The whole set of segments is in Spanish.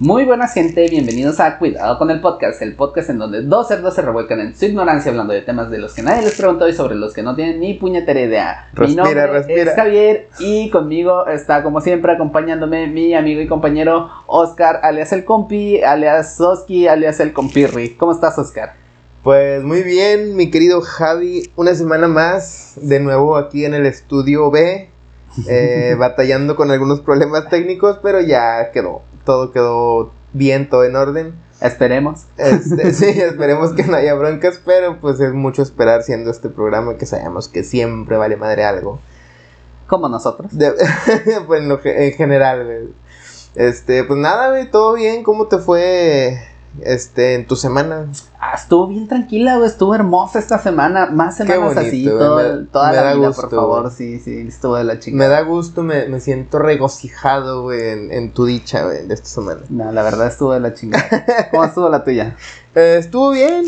Muy buenas gente, bienvenidos a Cuidado con el podcast, el podcast en donde dos cerdos se revuelcan en su ignorancia hablando de temas de los que nadie les preguntó y sobre los que no tienen ni puñetera idea. Respira, mi nombre respira. es Javier y conmigo está como siempre acompañándome mi amigo y compañero Oscar, alias el compi, alias Soski, alias el compirri. ¿Cómo estás Oscar? Pues muy bien, mi querido Javi, una semana más, de nuevo aquí en el estudio B, eh, batallando con algunos problemas técnicos, pero ya quedó, todo quedó bien, todo en orden. Esperemos. Este, sí, esperemos que no haya broncas, pero pues es mucho esperar siendo este programa que sabemos que siempre vale madre algo. Como nosotros. De- bueno, en general. Este, pues nada, güey, todo bien, ¿cómo te fue este en tu semana? Ah, estuvo bien tranquila, güey, estuvo hermosa esta semana, más semanas bonito, así, todo me- toda me la da vida, gusto, por favor, güey. sí, sí, estuvo de la chica. Me da gusto, me, me siento regocijado, güey, en, en tu dicha, güey, de esta semana. No, la verdad estuvo de la chingada. ¿Cómo estuvo la tuya? Eh, estuvo bien.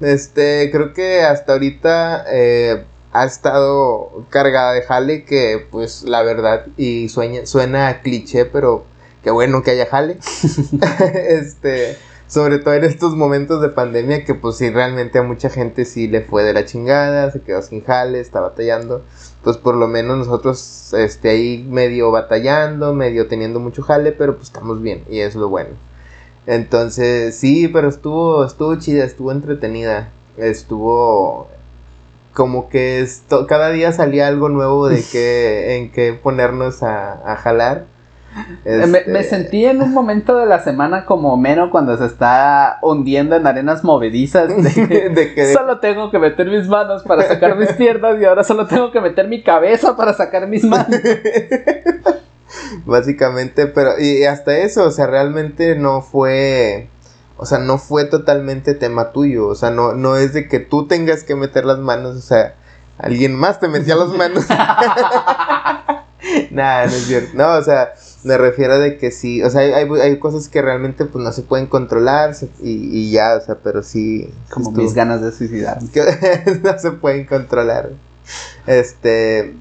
Este, creo que hasta ahorita eh, ha estado cargada de jale, que pues la verdad, y sueña, suena a cliché, pero qué bueno que haya jale. este, sobre todo en estos momentos de pandemia, que pues sí, realmente a mucha gente sí le fue de la chingada, se quedó sin jale, está batallando. Pues por lo menos nosotros, este, ahí medio batallando, medio teniendo mucho jale, pero pues estamos bien, y es lo bueno. Entonces, sí, pero estuvo, estuvo chida, estuvo entretenida. Estuvo como que esto, cada día salía algo nuevo de que, en que ponernos a, a jalar. Eh, Me, Este, me sentí en un momento de la semana como Meno cuando se está hundiendo en arenas movedizas. de- de que Solo tengo que meter mis manos para sacar mis piernas y ahora solo tengo que meter mi cabeza para sacar mis manos. básicamente, pero y hasta eso, o sea, realmente no fue, o sea, no fue totalmente tema tuyo, o sea, no, no es de que tú tengas que meter las manos, o sea, alguien más te metía las manos. Nah, no es cierto. No, o sea, me refiero de que sí, o sea, hay, hay, cosas que realmente pues no se pueden controlar y, y ya, o sea, pero sí. Como mis ganas de suicidar. que no se pueden controlar. Este,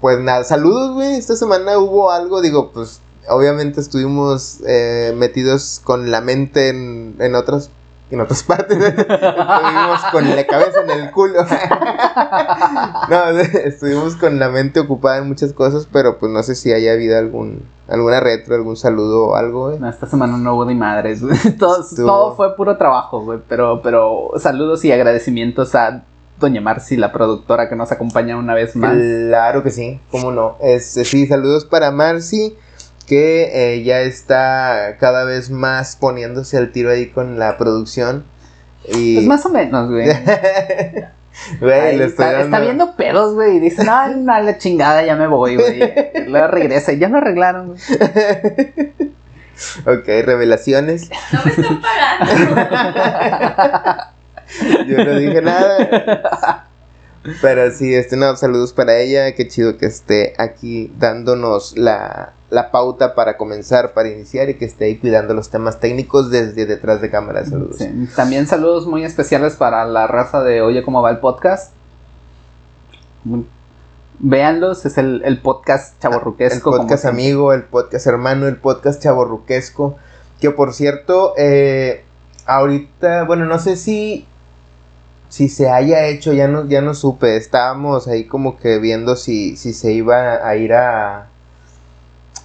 pues nada, saludos, güey. Esta semana hubo algo, digo, pues obviamente estuvimos eh, metidos con la mente en, en otras en otras partes. estuvimos con la cabeza en el culo. no, estuvimos con la mente ocupada en muchas cosas, pero pues no sé si haya habido algún alguna retro, algún saludo o algo, güey. No, esta semana no hubo ni madres, güey. Todo, todo fue puro trabajo, güey. Pero, pero saludos y agradecimientos a Doña Marcy, la productora que nos acompaña una vez más. Claro que sí, cómo no. Este, sí, saludos para Marcy, que eh, ya está cada vez más poniéndose al tiro ahí con la producción. Y... Pues más o menos, güey. Güey, Ay, le estoy está, dando- está viendo pedos, güey, y dice, no, no, la chingada, ya me voy, güey. Luego regresa, y ya lo arreglaron, güey. ok, revelaciones. No me están pagando. Yo no dije nada. Pero sí, este, no, saludos para ella. Qué chido que esté aquí dándonos la, la pauta para comenzar, para iniciar y que esté ahí cuidando los temas técnicos desde detrás de cámara. Saludos. Sí, También saludos muy especiales para la raza de Oye cómo va el podcast. Véanlos, es el, el podcast El chaborruquesco. como podcast amigo, el podcast hermano, el podcast chaborruquesco. Que por cierto, eh, ahorita, bueno, no sé si, si se haya hecho, ya no, ya no supe. Estábamos ahí como que viendo si, si se iba a ir a,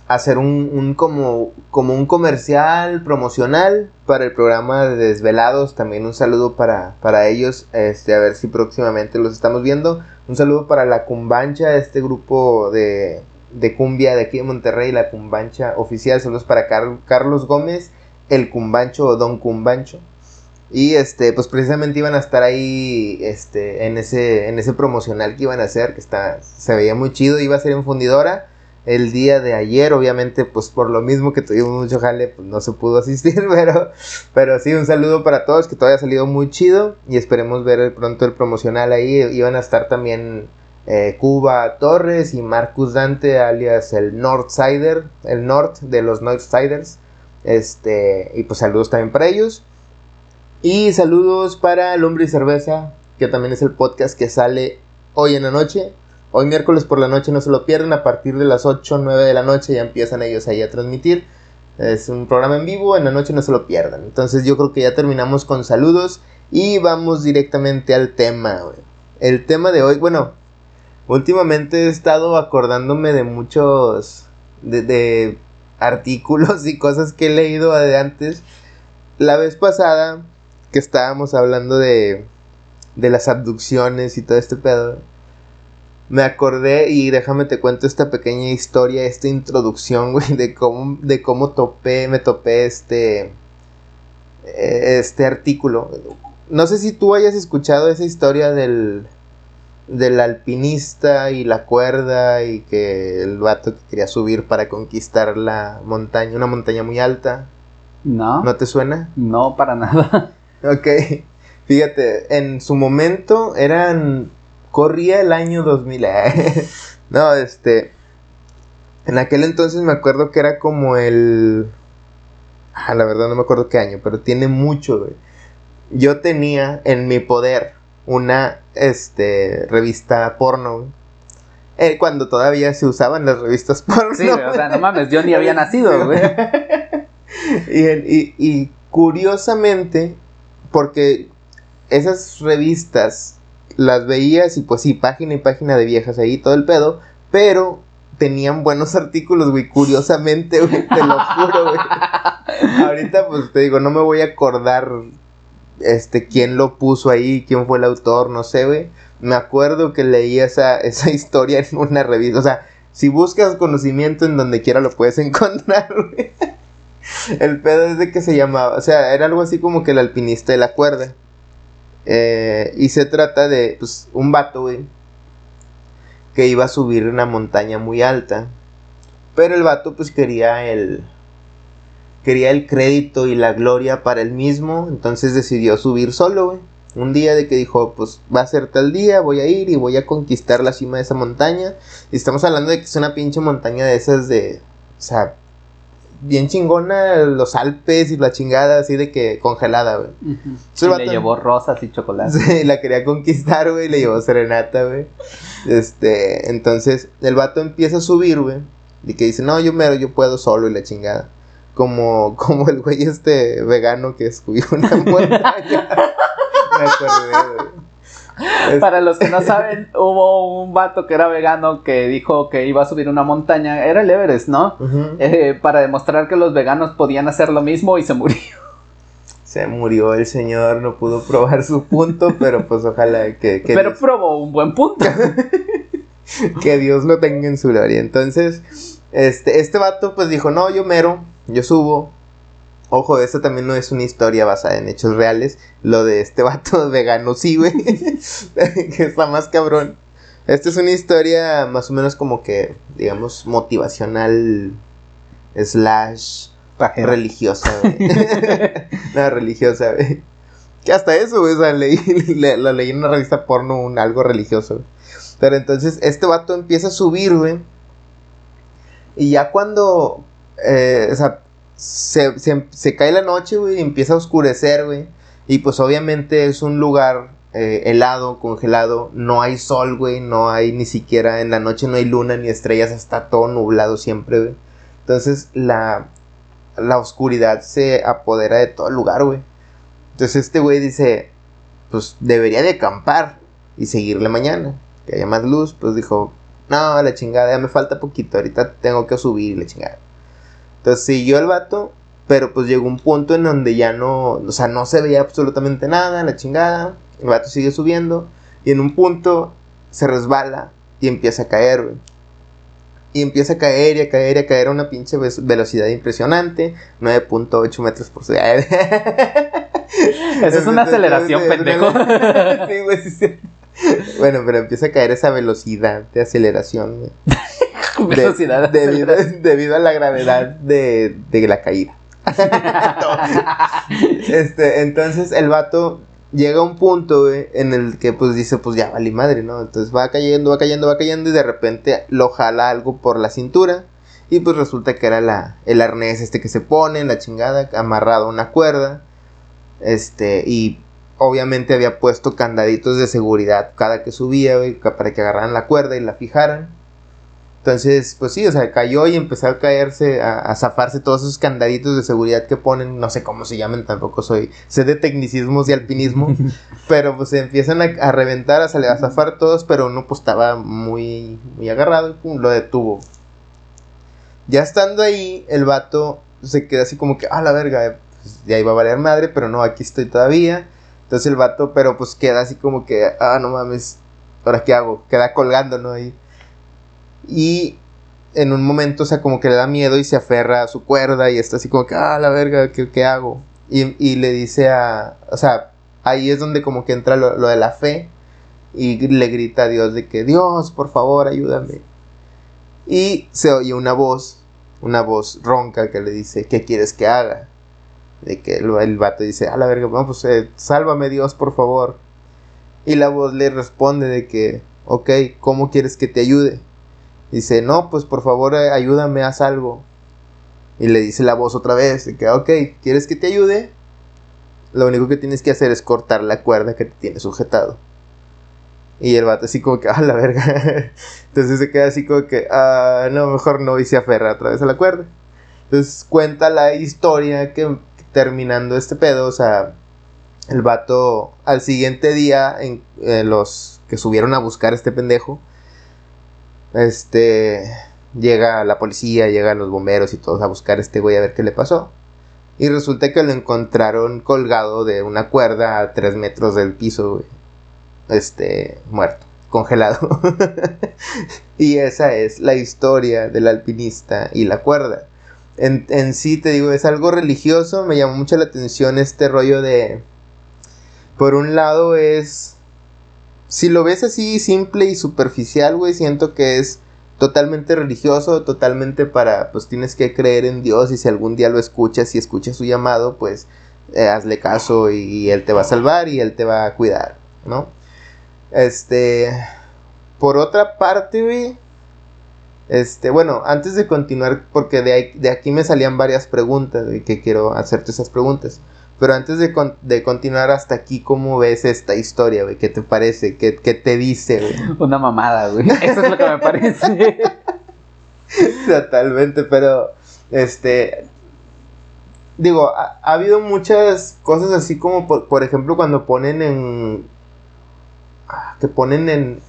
hacer un, un como, como un comercial promocional para el programa de Desvelados. También un saludo para, para ellos, este, a ver si próximamente los estamos viendo. Un saludo para la Cumbancha, este grupo de, de cumbia de aquí de Monterrey, la Cumbancha oficial. Saludos para Car- Carlos Gómez, el Cumbancho o Don Cumbancho. Y este, pues precisamente iban a estar ahí este, en, ese, en ese promocional que iban a hacer, que está, se veía muy chido, iba a ser en fundidora el día de ayer, obviamente, pues por lo mismo que tuvimos mucho jale, pues no se pudo asistir, pero, pero sí, un saludo para todos, que todo haya salido muy chido y esperemos ver pronto el promocional ahí. Iban a estar también eh, Cuba Torres y Marcus Dante, alias el Northsider, el North de los Northsiders. Este, y pues saludos también para ellos. Y saludos para El Hombre y Cerveza, que también es el podcast que sale hoy en la noche. Hoy miércoles por la noche no se lo pierden, a partir de las 8 o 9 de la noche ya empiezan ellos ahí a transmitir. Es un programa en vivo, en la noche no se lo pierdan. Entonces yo creo que ya terminamos con saludos y vamos directamente al tema, güey. El tema de hoy, bueno, últimamente he estado acordándome de muchos, de, de artículos y cosas que he leído de antes. La vez pasada que estábamos hablando de, de las abducciones y todo este pedo me acordé y déjame te cuento esta pequeña historia, esta introducción, güey, de cómo, de cómo topé, me topé este, este artículo. No sé si tú hayas escuchado esa historia del, del alpinista y la cuerda y que el vato que quería subir para conquistar la montaña, una montaña muy alta. No. ¿No te suena? No, para nada. Ok. Fíjate, en su momento eran corría el año 2000. Eh. no, este. En aquel entonces me acuerdo que era como el. Ah, la verdad no me acuerdo qué año, pero tiene mucho, güey. Yo tenía en mi poder una este, revista porno, güey. Eh, cuando todavía se usaban las revistas porno. Sí, o sea, no mames, yo ni había nacido, güey. y, y, y curiosamente, porque esas revistas las veías y pues sí, página y página de viejas ahí, todo el pedo, pero tenían buenos artículos, güey, curiosamente, güey, te lo juro, güey. Ahorita pues te digo, no me voy a acordar este quién lo puso ahí, quién fue el autor, no sé, güey. Me acuerdo que leí esa, esa historia en una revista, o sea, si buscas conocimiento en donde quiera lo puedes encontrar, güey. El pedo es de que se llamaba, o sea, era algo así como que el alpinista de la cuerda. Eh, y se trata de pues, un vato, güey, que iba a subir una montaña muy alta. Pero el vato pues quería el quería el crédito y la gloria para él mismo, entonces decidió subir solo, güey. Un día de que dijo, pues va a ser tal día, voy a ir y voy a conquistar la cima de esa montaña. Y estamos hablando de que es una pinche montaña de esas de, o sea, bien chingona los Alpes y la chingada así de que congelada, güey. le llevó rosas y chocolate. Sí, la quería conquistar, güey, le llevó serenata, güey. Este, entonces el vato empieza a subir, güey, y que dice, "No, yo mero, yo puedo solo" y la chingada. Como como el güey este vegano que subió una montaña. Me acordé, güey. Para los que no saben, hubo un vato que era vegano que dijo que iba a subir una montaña, era el Everest, ¿no? Eh, para demostrar que los veganos podían hacer lo mismo y se murió. Se murió el señor, no pudo probar su punto, pero pues ojalá que... pero probó un buen punto. que Dios lo tenga en su gloria. Entonces, este, este vato pues dijo, no, yo mero, yo subo, Ojo, esto también no es una historia basada en hechos reales. Lo de este vato vegano, sí, güey. que está más cabrón. Esta es una historia más o menos como que, digamos, motivacional slash religiosa, güey. no, religiosa, güey. Que hasta eso, güey. O sea, leí, lo leí en una revista porno, un algo religioso. Pero entonces este vato empieza a subir, güey. Y ya cuando... Eh, o sea, se, se, cae la noche, güey, y empieza a oscurecer, güey. Y pues obviamente es un lugar eh, helado, congelado, no hay sol, güey, no hay ni siquiera en la noche no hay luna ni estrellas, está todo nublado siempre, güey. Entonces la, la oscuridad se apodera de todo el lugar, güey. Entonces este güey dice, pues debería de acampar y seguirle mañana, que haya más luz, pues dijo, no, la chingada, ya me falta poquito, ahorita tengo que subir la chingada. Entonces siguió el vato, pero pues llegó un punto en donde ya no, o sea, no se veía absolutamente nada, la chingada. El vato sigue subiendo y en un punto se resbala y empieza a caer, güey. Y empieza a caer y a caer y a caer a una pinche velocidad impresionante, 9.8 metros por segundo. Esa es una aceleración, pendejo. sí, güey, sí, Bueno, pero empieza a caer esa velocidad de aceleración, güey. velocidad. debido, a la gravedad de, la caída. este, entonces el vato llega a un punto, en el que pues dice, pues ya vale madre, ¿no? Entonces va cayendo, va cayendo, va cayendo y de repente lo jala algo por la cintura y pues resulta que era la, el arnés este que se pone, la chingada, amarrado a una cuerda, este, y obviamente había puesto candaditos de seguridad cada que subía, para que agarraran la cuerda y la fijaran. Entonces, pues sí, o sea, cayó y empezó a caerse, a, zafarse todos esos candaditos de seguridad que ponen, no sé cómo se llaman, tampoco soy, sé de tecnicismos y alpinismo, pero pues se empiezan a, reventar, a, salir, a zafar todos, pero uno pues estaba muy, muy agarrado y pum, lo detuvo. Ya estando ahí, el vato se queda así como que, ah, la verga, pues, ya iba a valer madre, pero no, aquí estoy todavía. Entonces el vato, pero pues queda así como que, ah, no mames, ¿ahora qué hago? Queda colgando, ¿no? Ahí. Y en un momento, o sea, como que le da miedo y se aferra a su cuerda y está así como que, ah, la verga, ¿qué, hago? Y, le dice a, o sea, ahí es donde como que entra lo, de la fe y le grita a Dios de que, Dios, por favor, ayúdame. Y se oye una voz, una voz ronca que le dice, ¿qué quieres que haga? De que el, el vato dice, a la verga, vamos, pues eh, sálvame Dios, por favor. Y la voz le responde de que, ok, ¿cómo quieres que te ayude? Dice, no, pues por favor eh, ayúdame, haz algo. Y le dice la voz otra vez, que, ok, ¿quieres que te ayude? Lo único que tienes que hacer es cortar la cuerda que te tiene sujetado. Y el vato así como que, ah, la verga. Entonces se queda así como que, ah, no, mejor no, y se aferra otra vez a la cuerda. Entonces cuenta la historia que terminando este pedo, o sea, el vato al siguiente día, en, eh, los que subieron a buscar a este pendejo, este, llega la policía, llegan los bomberos y todos a buscar a este güey a ver qué le pasó. Y resulta que lo encontraron colgado de una cuerda a tres metros del piso. Este, muerto, congelado. y esa es la historia del alpinista y la cuerda. En, en sí, te digo, es algo religioso. Me llamó mucho la atención este rollo de... Por un lado es si lo ves así simple y superficial, güey, siento que es totalmente religioso, totalmente para, pues tienes que creer en Dios y si algún día lo escuchas y escuchas su llamado, pues eh, hazle caso y, Él te va a salvar y Él te va a cuidar, ¿no? Este, por otra parte, güey, este, bueno, antes de continuar, porque de, de aquí me salían varias preguntas, y que quiero hacerte esas preguntas. Pero antes de, de, continuar hasta aquí, ¿cómo ves esta historia, güey? ¿Qué te parece? ¿Qué, qué te dice, güey? Una mamada, güey. Eso es lo que me parece. Totalmente, pero, este... Digo, ha, habido muchas cosas así como, por, por ejemplo, cuando ponen en... Que ponen en...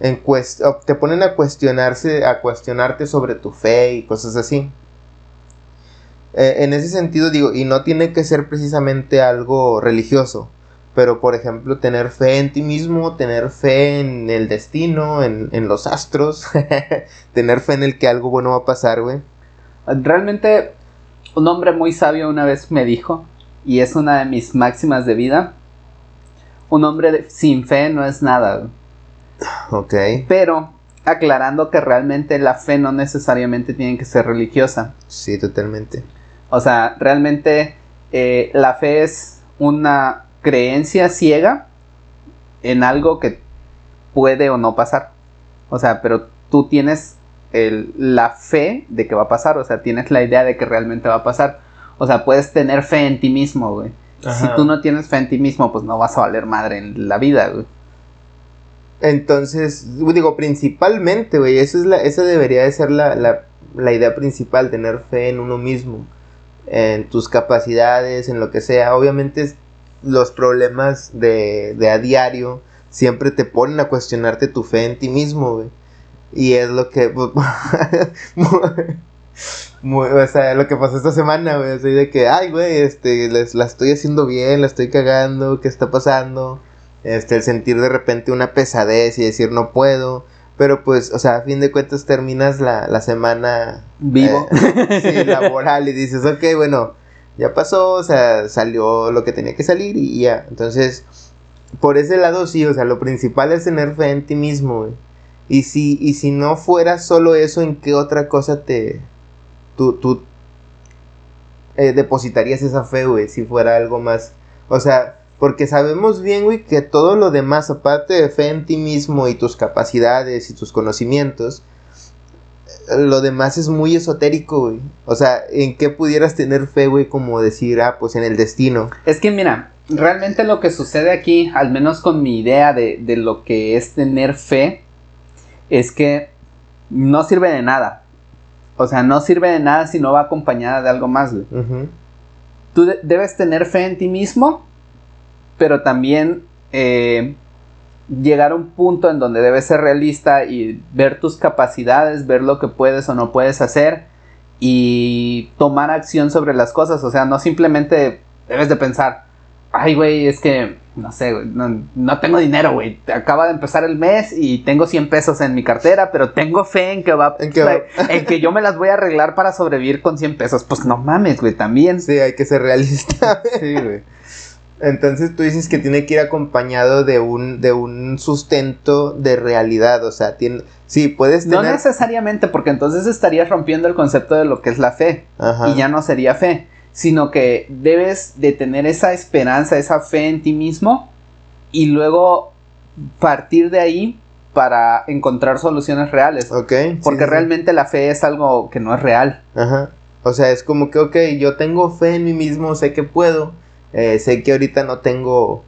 en te ponen a cuestionarse, a cuestionarte sobre tu fe y cosas así. Eh, en ese sentido digo, y no tiene que ser precisamente algo religioso, pero por ejemplo tener fe en ti mismo, tener fe en el destino, en, los astros, tener fe en el que algo bueno va a pasar, güey. Realmente un hombre muy sabio una vez me dijo, y es una de mis máximas de vida, un hombre sin fe no es nada. Ok. Pero aclarando que realmente la fe no necesariamente tiene que ser religiosa. Sí, totalmente. O sea, realmente eh, la fe es una creencia ciega en algo que puede o no pasar. O sea, pero tú tienes la fe de que va a pasar, o sea, tienes la idea de que realmente va a pasar. O sea, puedes tener fe en ti mismo, güey. Si tú no tienes fe en ti mismo, pues no vas a valer madre en la vida, güey. Entonces, digo, principalmente, güey, esa, es la, esa debería de ser la, la, la idea principal, tener fe en uno mismo en tus capacidades, en lo que sea. Obviamente los problemas de, de a diario siempre te ponen a cuestionarte tu fe en ti mismo, güey. Y es lo que... Pues, o sea, lo que pasó esta semana, güey. Así de que, ay, güey, este, les, la estoy haciendo bien, la estoy cagando, ¿qué está pasando? Este, el sentir de repente una pesadez y decir no puedo. Pero pues, o sea, a fin de cuentas terminas la, la semana vivo, eh, sí, laboral y dices, ok, bueno, ya pasó, o sea, salió lo que tenía que salir y ya. Entonces, por ese lado sí, o sea, lo principal es tener fe en ti mismo, güey. Y si, y si no fuera solo eso, ¿en qué otra cosa te... tú, tú eh, depositarías esa fe, güey? Si fuera algo más... O sea, porque sabemos bien, güey, que todo lo demás, aparte de fe en ti mismo y tus capacidades y tus conocimientos, lo demás es muy esotérico, güey. O sea, ¿en qué pudieras tener fe, güey? Como decir, ah, pues en el destino. Es que mira, realmente lo que sucede aquí, al menos con mi idea de, de lo que es tener fe, es que no sirve de nada. O sea, no sirve de nada si no va acompañada de algo más, güey. Tú de- debes tener fe en ti mismo, pero también eh, llegar a un punto en donde debes ser realista y ver tus capacidades, ver lo que puedes o no puedes hacer y tomar acción sobre las cosas. O sea, no simplemente debes de pensar, ay, güey, es que, no sé, güey, no, no tengo dinero, güey. Acaba de empezar el mes y tengo 100 pesos en mi cartera, pero tengo fe en que va, En que va- en que yo me las voy a arreglar para sobrevivir con 100 pesos. Pues no mames, güey, también. Sí, hay que ser realista. Sí, güey. Entonces tú dices que tiene que ir acompañado de un, de un sustento de realidad. O sea, tiene. Sí, puedes No tener. necesariamente, porque entonces estarías rompiendo el concepto de lo que es la fe Ajá. y ya no sería fe, sino que debes de tener esa esperanza, esa fe en ti mismo y luego partir de ahí para encontrar soluciones reales, Ok. porque sí, sí. realmente la fe es algo que no es real. Ajá. O sea, es como que, ok, yo tengo fe en mí mismo, sé que puedo. Eh, sé que ahorita no tengo.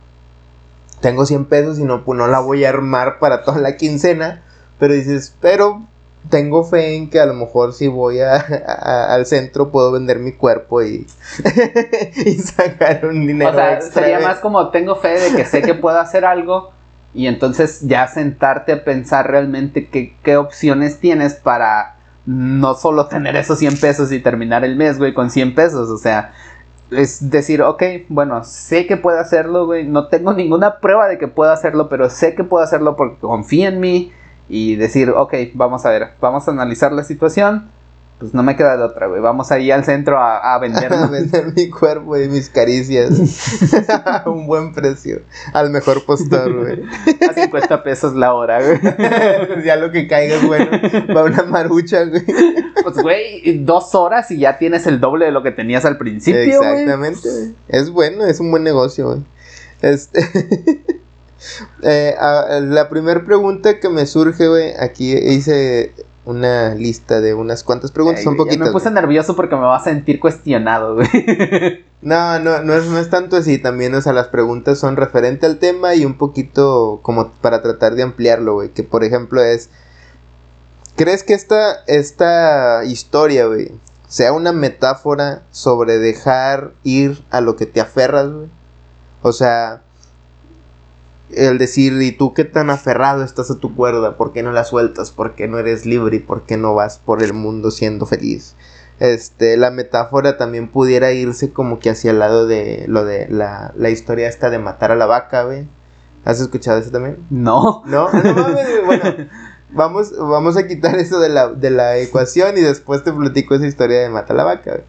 Tengo 100 pesos y no, pues no la voy a armar para toda la quincena. Pero dices, pero tengo fe en que a lo mejor si voy a, a- al centro puedo vender mi cuerpo y, y sacar un dinero o sea, extra. sería más como tengo fe de que sé que puedo hacer algo y entonces ya sentarte a pensar realmente qué, qué opciones tienes para no solo tener esos 100 pesos y terminar el mes, güey, con 100 pesos, o sea, es decir, ok, bueno, sé que puedo hacerlo, güey, no tengo ninguna prueba de que puedo hacerlo, pero sé que puedo hacerlo porque confío en mí y decir, ok, vamos a ver, vamos a analizar la situación, pues no me queda de otra, güey, vamos ahí al centro a, a a vender mi cuerpo y mis caricias a un buen precio al mejor postor, güey. a 50 pesos la hora, güey. ya lo que caiga es bueno. Va una marucha, güey. Pues, güey, dos horas y ya tienes el doble de lo que tenías al principio, güey. Exactamente. güey. Es bueno, es un buen negocio, güey. Este. eh, a- la primera pregunta que me surge, güey, aquí hice una lista de unas cuantas preguntas, Ay, son güey, ya poquitas. Me puse güey. nervioso porque me va a sentir cuestionado, güey. No, no, no es, no es tanto así, también, o sea, las preguntas son referente al tema y un poquito como para tratar de ampliarlo, güey, que por ejemplo es, ¿crees que esta, esta historia, güey, sea una metáfora sobre dejar ir a lo que te aferras, güey? O sea, el decir, ¿y tú qué tan aferrado estás a tu cuerda? ¿Por qué no la sueltas? ¿Por qué no eres libre? ¿Y por qué no vas por el mundo siendo feliz? Este, la metáfora también pudiera irse como que hacia el lado de lo de la, la historia esta de matar a la vaca, güey. ¿Has escuchado eso también? No. No, no mames, bueno. Vamos, vamos a quitar eso de la, de la ecuación y después te platico esa historia de matar a la vaca.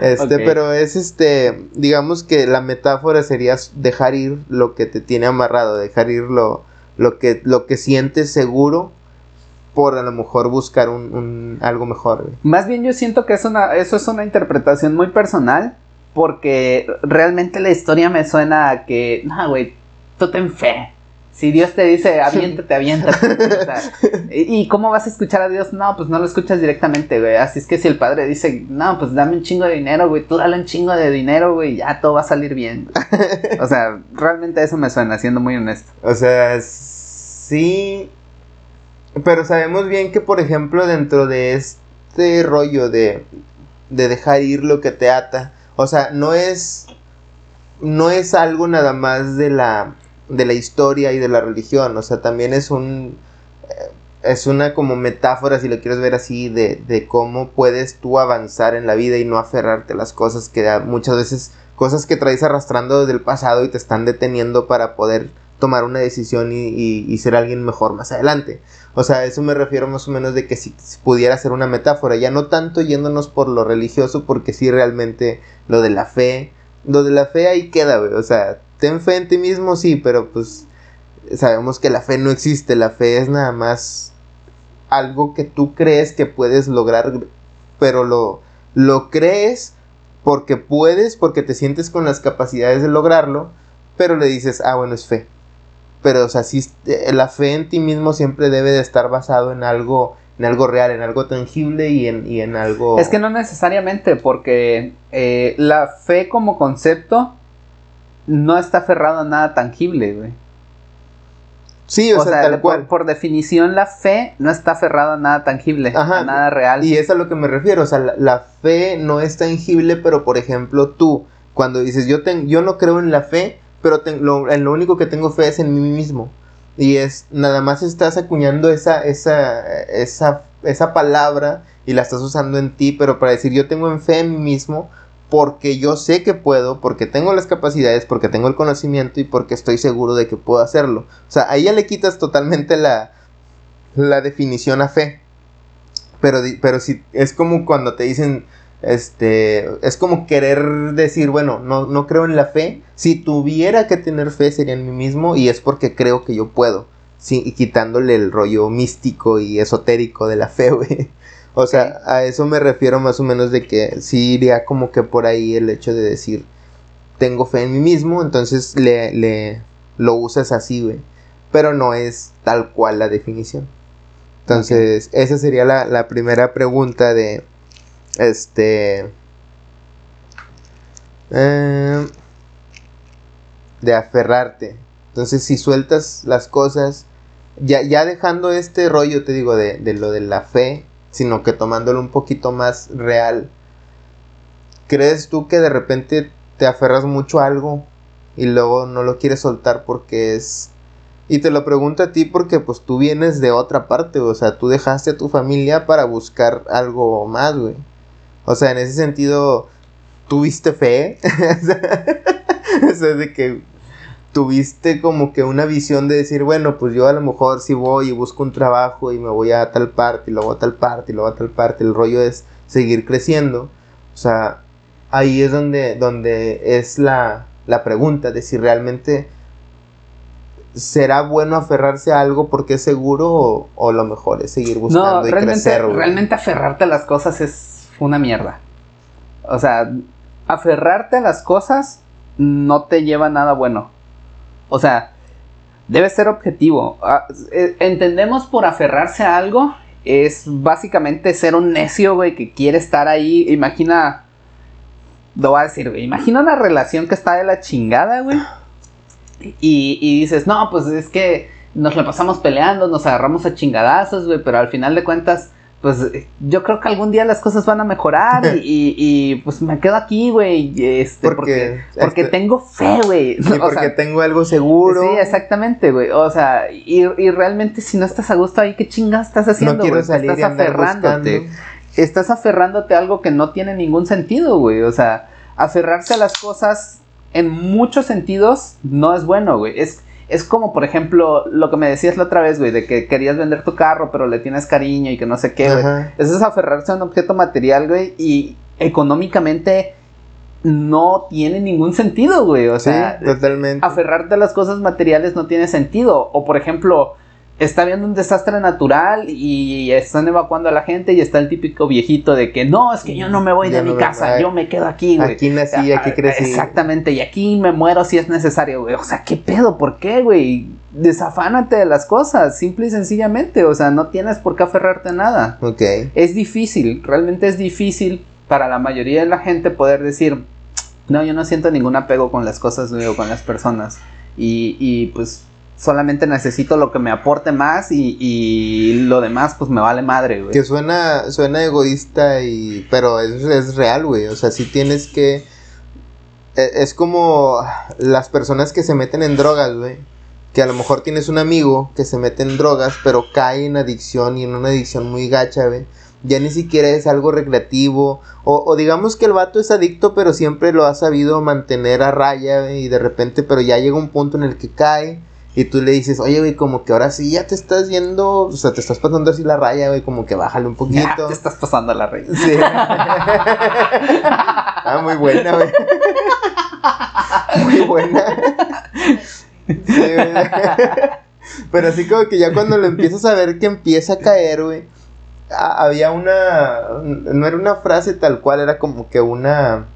Este, pero es este, digamos que la metáfora sería dejar ir lo que te tiene amarrado, dejar ir lo, lo que, lo que sientes seguro por a lo mejor buscar un, un algo mejor, güey. Más bien yo siento que es una, eso es una interpretación muy personal porque realmente la historia me suena a que, no, güey, tú ten fe. Si Dios te dice, aviéntate, aviéntate. o sea, ¿y, y cómo vas a escuchar a Dios? No, pues no lo escuchas directamente, güey. Así es que si el padre dice, no, pues dame un chingo de dinero, güey, tú dale un chingo de dinero, güey, ya todo va a salir bien. O sea, realmente eso me suena, siendo muy honesto. O sea, sí. Pero sabemos bien que, por ejemplo, dentro de este rollo de, de dejar ir lo que te ata, o sea, no es. No es algo nada más de la, de la historia y de la religión, o sea, también es un. eh, Es una como metáfora, si lo quieres ver así, de, de cómo puedes tú avanzar en la vida y no aferrarte a las cosas que muchas veces, cosas que traes arrastrando desde el pasado y te están deteniendo para poder tomar una decisión y, y- ser alguien mejor más adelante. O sea, eso me refiero más o menos de que si pudiera ser una metáfora, ya no tanto yéndonos por lo religioso, porque sí realmente lo de la fe, lo de la fe ahí queda, güey. O sea, ten fe en ti mismo, sí, pero pues sabemos que la fe no existe, la fe es nada más algo que tú crees que puedes lograr, pero lo, lo crees porque puedes, porque te sientes con las capacidades de lograrlo, pero le dices, ah, bueno, es fe. Pero, o sea, eh, la fe en ti mismo siempre debe de estar basado en algo, en algo real, en algo tangible y en, y en algo... Es que no necesariamente, porque eh, la fe como concepto no está aferrado a nada tangible, güey. Sí, o, sea, tal por, cual. por definición la fe no está aferrada a nada tangible, Ajá, a nada real. Y es a lo que me refiero, o sea, la, la fe no es tangible, pero por ejemplo tú, cuando dices yo, ten- yo no creo en la fe, pero lo, en lo único que tengo fe es en mí mismo. Y es, nada más estás acuñando esa, esa, esa, esa palabra y la estás usando en ti, pero para decir yo tengo en fe en mí mismo porque yo sé que puedo, porque tengo las capacidades, porque tengo el conocimiento y porque estoy seguro de que puedo hacerlo. O sea, ahí ya le quitas totalmente la, la definición a fe. Pero, pero si es como cuando te dicen, este, es como querer decir, bueno, no, no creo en la fe. Si tuviera que tener fe sería en mí mismo y es porque creo que yo puedo. Sí, y quitándole el rollo místico y esotérico de la fe, güey. O sea, a eso me refiero más o menos de que sí iría como que por ahí el hecho de decir, tengo fe en mí mismo, entonces le, le lo usas así, güey. Pero no es tal cual la definición. Entonces, esa sería la, la primera pregunta de, este, eh, de aferrarte. Entonces, si sueltas las cosas, ya, ya dejando este rollo, te digo, de, de lo de la fe, sino que tomándolo un poquito más real, ¿crees tú que de repente te aferras mucho a algo y luego no lo quieres soltar porque es... Y te lo pregunto a ti porque pues tú vienes de otra parte, o sea, tú dejaste a tu familia para buscar algo más, güey. O sea, en ese sentido, ¿tuviste fe? o sea, de que tuviste como que una visión de decir, bueno, pues yo a lo mejor si voy y busco un trabajo y me voy a tal parte y luego a tal parte y luego a tal parte, el rollo es seguir creciendo. O sea, ahí es donde, donde es la, la pregunta de si realmente será bueno aferrarse a algo porque es seguro o, o lo mejor es seguir buscando no, y realmente, crecer. güey. realmente aferrarte a las cosas es una mierda. O sea, aferrarte a las cosas no te lleva a nada bueno. O sea, debe ser objetivo. Ah, eh, Entendemos por aferrarse a algo es básicamente ser un necio, güey, que quiere estar ahí. Imagina, lo voy a decir, güey, imagina una relación que está de la chingada, güey. Y, y dices, no, pues es que nos la pasamos peleando, nos agarramos a chingadazos, güey, pero al final de cuentas, pues yo creo que algún día las cosas van a mejorar y, pues me quedo aquí, güey, este, porque, Porque, porque este, tengo fe, güey. y O porque sea, tengo algo seguro. Sí, exactamente, güey. O sea, y, y realmente si no estás a gusto ahí, ¿qué chingas estás haciendo? no quiero salir y estás andar aferrándote. buscando. Estás aferrándote a algo que no tiene ningún sentido, güey. O sea, aferrarse a las cosas en muchos sentidos no es bueno, güey. Es, es como, por ejemplo, lo que me decías la otra vez, güey, de que querías vender tu carro, pero le tienes cariño y que no sé qué, güey. Eso es aferrarse a un objeto material, güey, y económicamente no tiene ningún sentido, güey. O Sí, sea, totalmente. aferrarte a las cosas materiales no tiene sentido. O por ejemplo, está habiendo un desastre natural y están evacuando a la gente y está el típico viejito de que no, es que yo no me voy de no mi me- casa, yo me quedo aquí, güey. Aquí nací, aquí Ah, crecí. Exactamente, y aquí me muero si es necesario, güey. O sea, ¿qué pedo? ¿Por qué, güey? Desafánate de las cosas, simple y sencillamente. O sea, no tienes por qué aferrarte a nada. Ok. Es difícil, realmente es difícil para la mayoría de la gente poder decir, no, yo no siento ningún apego con las cosas güey, o con las personas. Y, y, pues solamente necesito lo que me aporte más y, y lo demás pues me vale madre, güey. Que suena, suena egoísta y... Pero es, es real, güey. O sea, sí tienes que... e- Es como las personas que se meten en drogas, güey. Que a lo mejor tienes un amigo que se mete en drogas, pero cae en adicción y en una adicción muy gacha, güey. Ya ni siquiera es algo recreativo. O, o digamos que el vato es adicto, pero siempre lo ha sabido mantener a raya, güey, Y de repente, pero ya llega un punto en el que cae. Y tú le dices, oye, güey, como que ahora sí ya te estás yendo, o sea, te estás pasando así la raya, güey, como que bájale un Ya, poquito. te estás pasando la reina. Sí. ah, muy buena, güey. Muy buena. Sí, güey. Pero así como que ya cuando lo empiezas a ver que empieza a caer, güey. Había una. No era una frase tal cual, era como que una.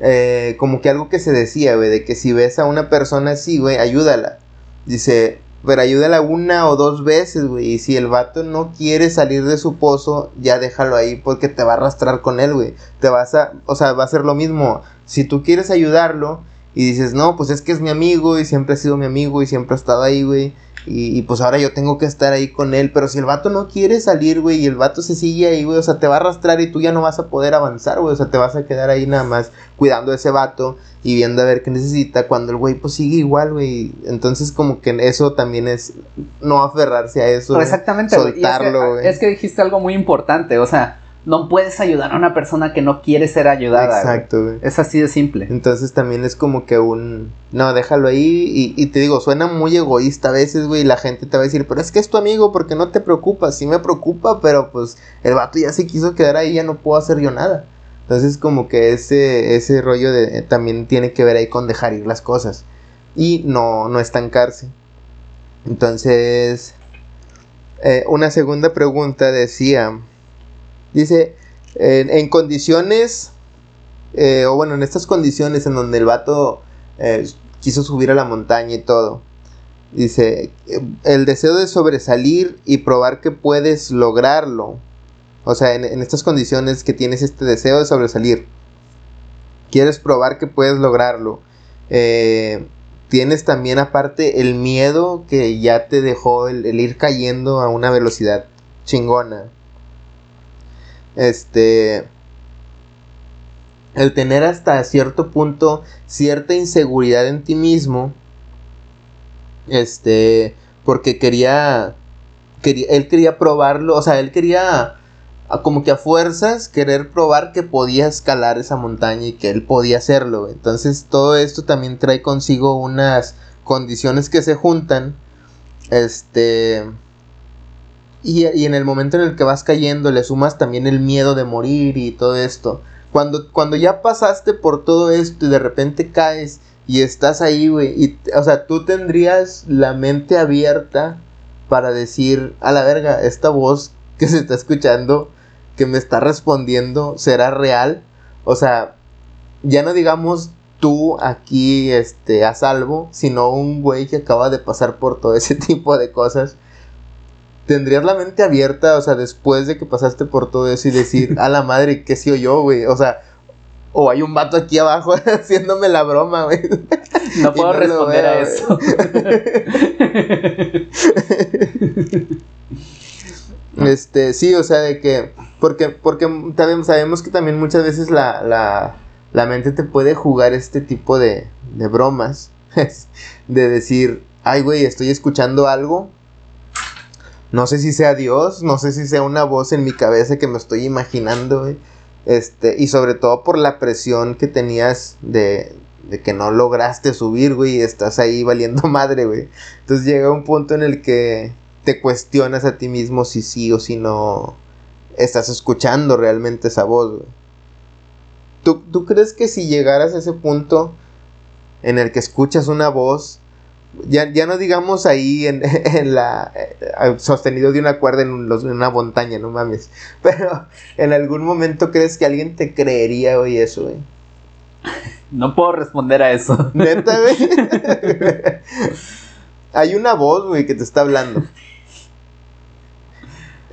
Eh, como que algo que se decía, güey, de que si ves a una persona así, güey, ayúdala. Dice, pero ayúdala una o dos veces, güey. Y si el vato no quiere salir de su pozo, ya déjalo ahí porque te va a arrastrar con él, güey. Te vas a, o sea, va a ser lo mismo. Si tú quieres ayudarlo y dices, no, pues es que es mi amigo y siempre ha sido mi amigo y siempre ha estado ahí, güey. Y, pues ahora yo tengo que estar ahí con él. Pero si el vato no quiere salir, güey, y el vato se sigue ahí, güey, o sea, te va a arrastrar y tú ya no vas a poder avanzar, güey. O sea, te vas a quedar ahí nada más cuidando a ese vato y viendo a ver qué necesita. Cuando el güey, pues sigue igual, güey. Entonces, como que eso también es no aferrarse a eso. Exactamente, Soltarlo, güey. Es, que dijiste algo muy importante, o sea no puedes ayudar a una persona que no quiere ser ayudada. Exacto, güey. Es así de simple. Entonces también es como que un... No, déjalo ahí y, te digo, suena muy egoísta a veces, güey, y la gente te va a decir, pero es que es tu amigo porque no te preocupa. Sí me preocupa, pero pues el vato ya se quiso quedar ahí, ya no puedo hacer yo nada. Entonces como que ese, ese rollo de, también tiene que ver ahí con dejar ir las cosas y no, no estancarse. Entonces, eh, una segunda pregunta decía... Dice, en, condiciones, eh, o bueno, en estas condiciones en donde el vato eh, quiso subir a la montaña y todo, dice, el deseo de sobresalir y probar que puedes lograrlo. O sea, en, estas condiciones que tienes este deseo de sobresalir, quieres probar que puedes lograrlo. Eh, tienes también aparte el miedo que ya te dejó el ir cayendo a una velocidad chingona este, el tener hasta cierto punto cierta inseguridad en ti mismo, este, porque quería, quería, él quería probarlo, o sea, él quería como que a fuerzas querer probar que podía escalar esa montaña y que él podía hacerlo. Entonces todo esto también trae consigo unas condiciones que se juntan. Este y, en el momento en el que vas cayendo le sumas también el miedo de morir y todo esto. Cuando, cuando ya pasaste por todo esto y de repente caes y estás ahí, güey, y, o sea, tú tendrías la mente abierta para decir, a la verga, esta voz que se está escuchando, que me está respondiendo, será real. O sea, ya no digamos tú aquí, este, a salvo, sino un güey que acaba de pasar por todo ese tipo de cosas tendrías la mente abierta, o sea, después de que pasaste por todo eso y decir, a la madre, ¿qué sido yo, güey? O sea, o hay un vato aquí abajo haciéndome la broma, güey. No puedo responder a eso. este, sí, o sea, de que, porque, porque sabemos que también muchas veces la, la, la mente te puede jugar este tipo de, de bromas, de decir, ay, güey, estoy escuchando algo no sé si sea Dios, no sé si sea una voz en mi cabeza que me estoy imaginando, güey. Este, y sobre todo por la presión que tenías de, de que no lograste subir, güey, y estás ahí valiendo madre, güey. Entonces llega un punto en el que te cuestionas a ti mismo si sí o si no estás escuchando realmente esa voz, güey. ¿Tú, ¿Tú crees que si llegaras a ese punto en el que escuchas una voz ya, ya no digamos ahí en, la eh, sostenido de una cuerda en, una montaña, no mames. Pero en algún momento crees que alguien te creería hoy eso, güey. No puedo responder a eso. Neta, güey. Hay una voz, güey, que te está hablando.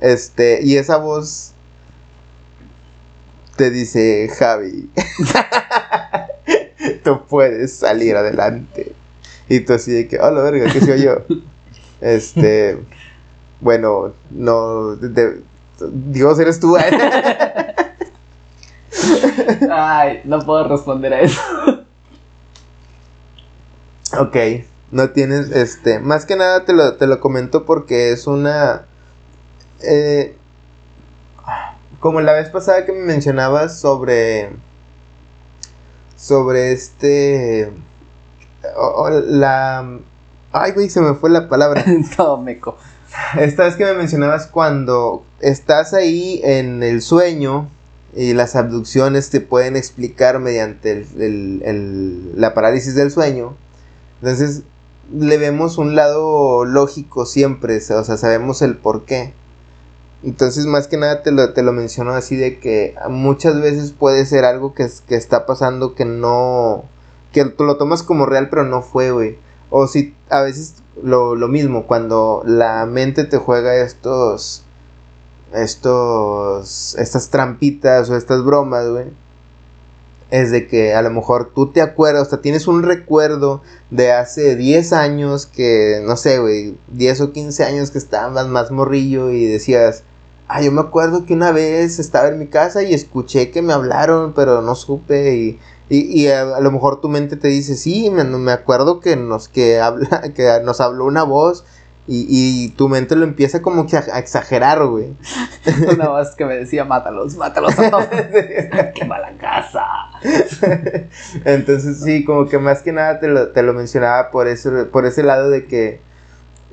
Este, y esa voz te dice, Javi, tú puedes salir adelante. Y tú así de que, oh, la verga, ¿qué soy yo? este, bueno, no, Dios, eres tú. Ay, no puedo responder a eso. ok, no tienes, este, más que nada te lo, te lo comento porque es una... Eh, como la vez pasada que me mencionabas sobre... Sobre este la... Ay, güey, se me fue la palabra. Todo meco. Esta vez que me mencionabas cuando estás ahí en el sueño y las abducciones te pueden explicar mediante la parálisis del sueño. Entonces le vemos un lado lógico siempre, o sea, sabemos el por qué. Entonces más que nada te lo, te lo menciono así de que muchas veces puede ser algo que, que está pasando que no que lo tomas como real, pero no fue, güey. O si a veces lo, mismo, cuando la mente te juega estos, estos, estas trampitas o estas bromas, güey. es de que a lo mejor tú te acuerdas, o sea, tienes un recuerdo de hace 10 años que, no sé, güey, 10 o 15 años que estabas más morrillo y decías, ah, yo me acuerdo que una vez estaba en mi casa y escuché que me hablaron, pero no supe y... Y, a, lo mejor tu mente te dice, sí, me, me acuerdo que nos, que habla, que nos habló una voz, y, y, tu mente lo empieza como que a, exagerar, güey. Una voz que me decía, mátalos, mátalos a todos. Quema la casa. Entonces sí, como que más que nada te lo, te lo mencionaba por, eso, por ese lado de que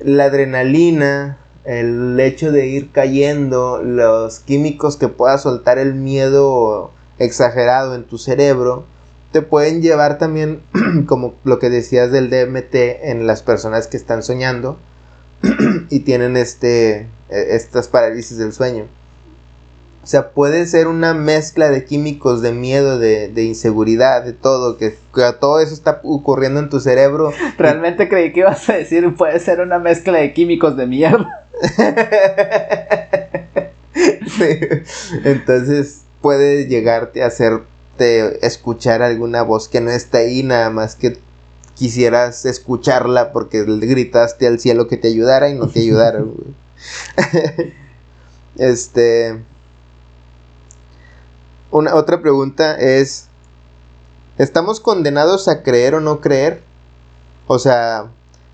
la adrenalina, el hecho de ir cayendo, los químicos que pueda soltar el miedo exagerado en tu cerebro, te pueden llevar también, como lo que decías del DMT en las personas que están soñando, y tienen este, e, estas parálisis del sueño. O sea, puede ser una mezcla de químicos, de miedo, de, inseguridad, de todo, que, todo eso está ocurriendo en tu cerebro. Realmente creí que ibas a decir, puede ser una mezcla de químicos de mierda. Entonces puede llegarte a hacerte escuchar alguna voz que no está ahí, nada más que quisieras escucharla porque le gritaste al cielo que te ayudara y no te ayudara, este. Una, otra pregunta es: ¿estamos condenados a creer o no creer? O sea,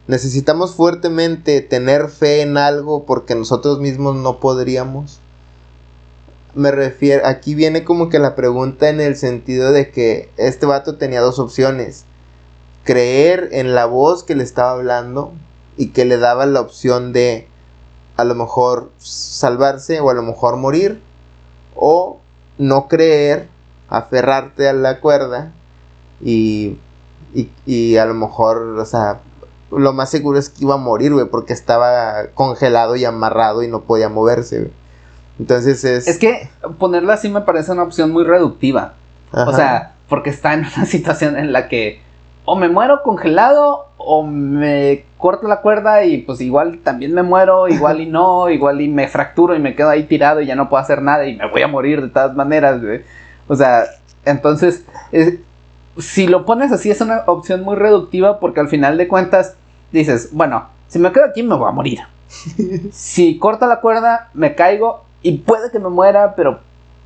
necesitamos fuertemente tener fe en algo porque nosotros mismos no podríamos. Me refiero, aquí viene como que la pregunta en el sentido de que este vato tenía dos opciones. Creer en la voz que le estaba hablando y que le daba la opción de a lo mejor salvarse o a lo mejor morir o no creer, aferrarte a la cuerda y, y, a lo mejor, o sea, lo más seguro es que iba a morir, güey, porque estaba congelado y amarrado y no podía moverse, Entonces es... Es que ponerla así me parece una opción muy reductiva. O sea, porque está en una situación en la que o me muero congelado o me corto la cuerda y pues igual también me muero, igual y no, igual y me fracturo y me quedo ahí tirado y ya no puedo hacer nada y me voy a morir de todas maneras, O sea, entonces, si lo pones así es una opción muy reductiva porque al final de cuentas dices, bueno, si me quedo aquí me voy a morir. si corto la cuerda, me caigo y puede que me muera, pero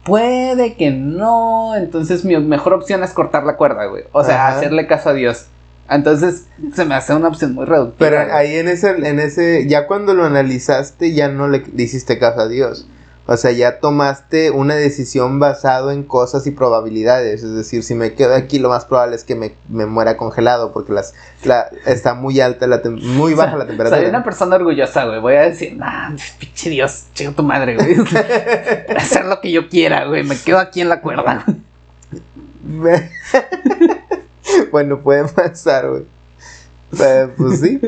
Puede que no. Entonces mi mejor opción es cortar la cuerda, güey. O sea, hacerle caso a Dios. Entonces se me hace una opción muy reductiva. Pero ahí en ese, en ese, ya cuando lo analizaste, ya no le hiciste caso a Dios. O sea, ya tomaste una decisión basado en cosas y probabilidades. Es decir, si me quedo aquí, lo más probable es que me, muera congelado porque las, la, está muy alta, la muy baja la temperatura. Soy una persona orgullosa, güey. Voy a decir, nah, pinche Dios, chico tu madre, güey. hacer lo que yo quiera, güey. Me quedo aquí en la cuerda. bueno, puede pasar, güey. pues sí.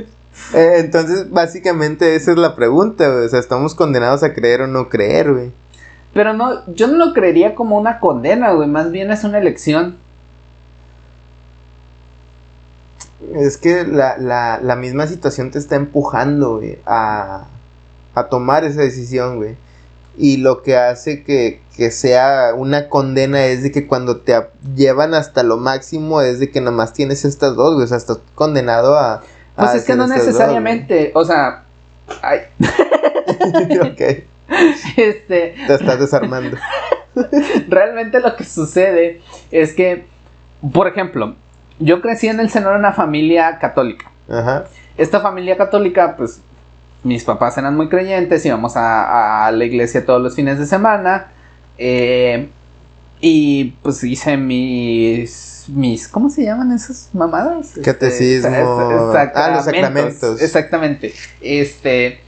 Eh, entonces, básicamente esa es la pregunta, O sea, ¿estamos condenados a creer o no creer, güey? Pero no, yo no lo creería como una condena, güey. Más bien es una elección. Es que la, la, la misma situación te está empujando, güey, a, a tomar esa decisión, güey. Y lo que hace que, que, sea una condena es de que cuando te llevan hasta lo máximo es de que nomás tienes estas dos, güey. O sea, estás condenado a, pues ah, es que no necesariamente, o sea, ay. ok. Este. Te estás desarmando. Realmente lo que sucede es que, por ejemplo, yo crecí en el seno de una familia católica. Ajá. Esta familia católica, pues, mis papás eran muy creyentes, íbamos a, a la iglesia todos los fines de semana. Eh, y pues hice mis mis, ¿cómo se llaman esas mamadas? Este, Catecismo. ah, los sacramentos. Exactamente. Este.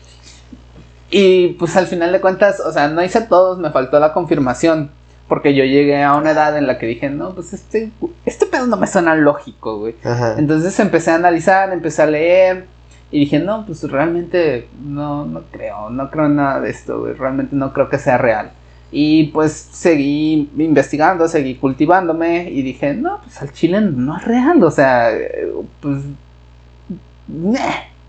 Y pues al final de cuentas, o sea, no hice todos, me faltó la confirmación. Porque yo llegué a una edad en la que dije, no, pues este, este pedo no me suena lógico, güey. Entonces empecé a analizar, empecé a leer. Y dije, no, pues realmente no, no creo, no creo en nada de esto, güey. Realmente no creo que sea real. Y pues seguí investigando, seguí cultivándome y dije, no, pues al chile no es real, o sea, pues...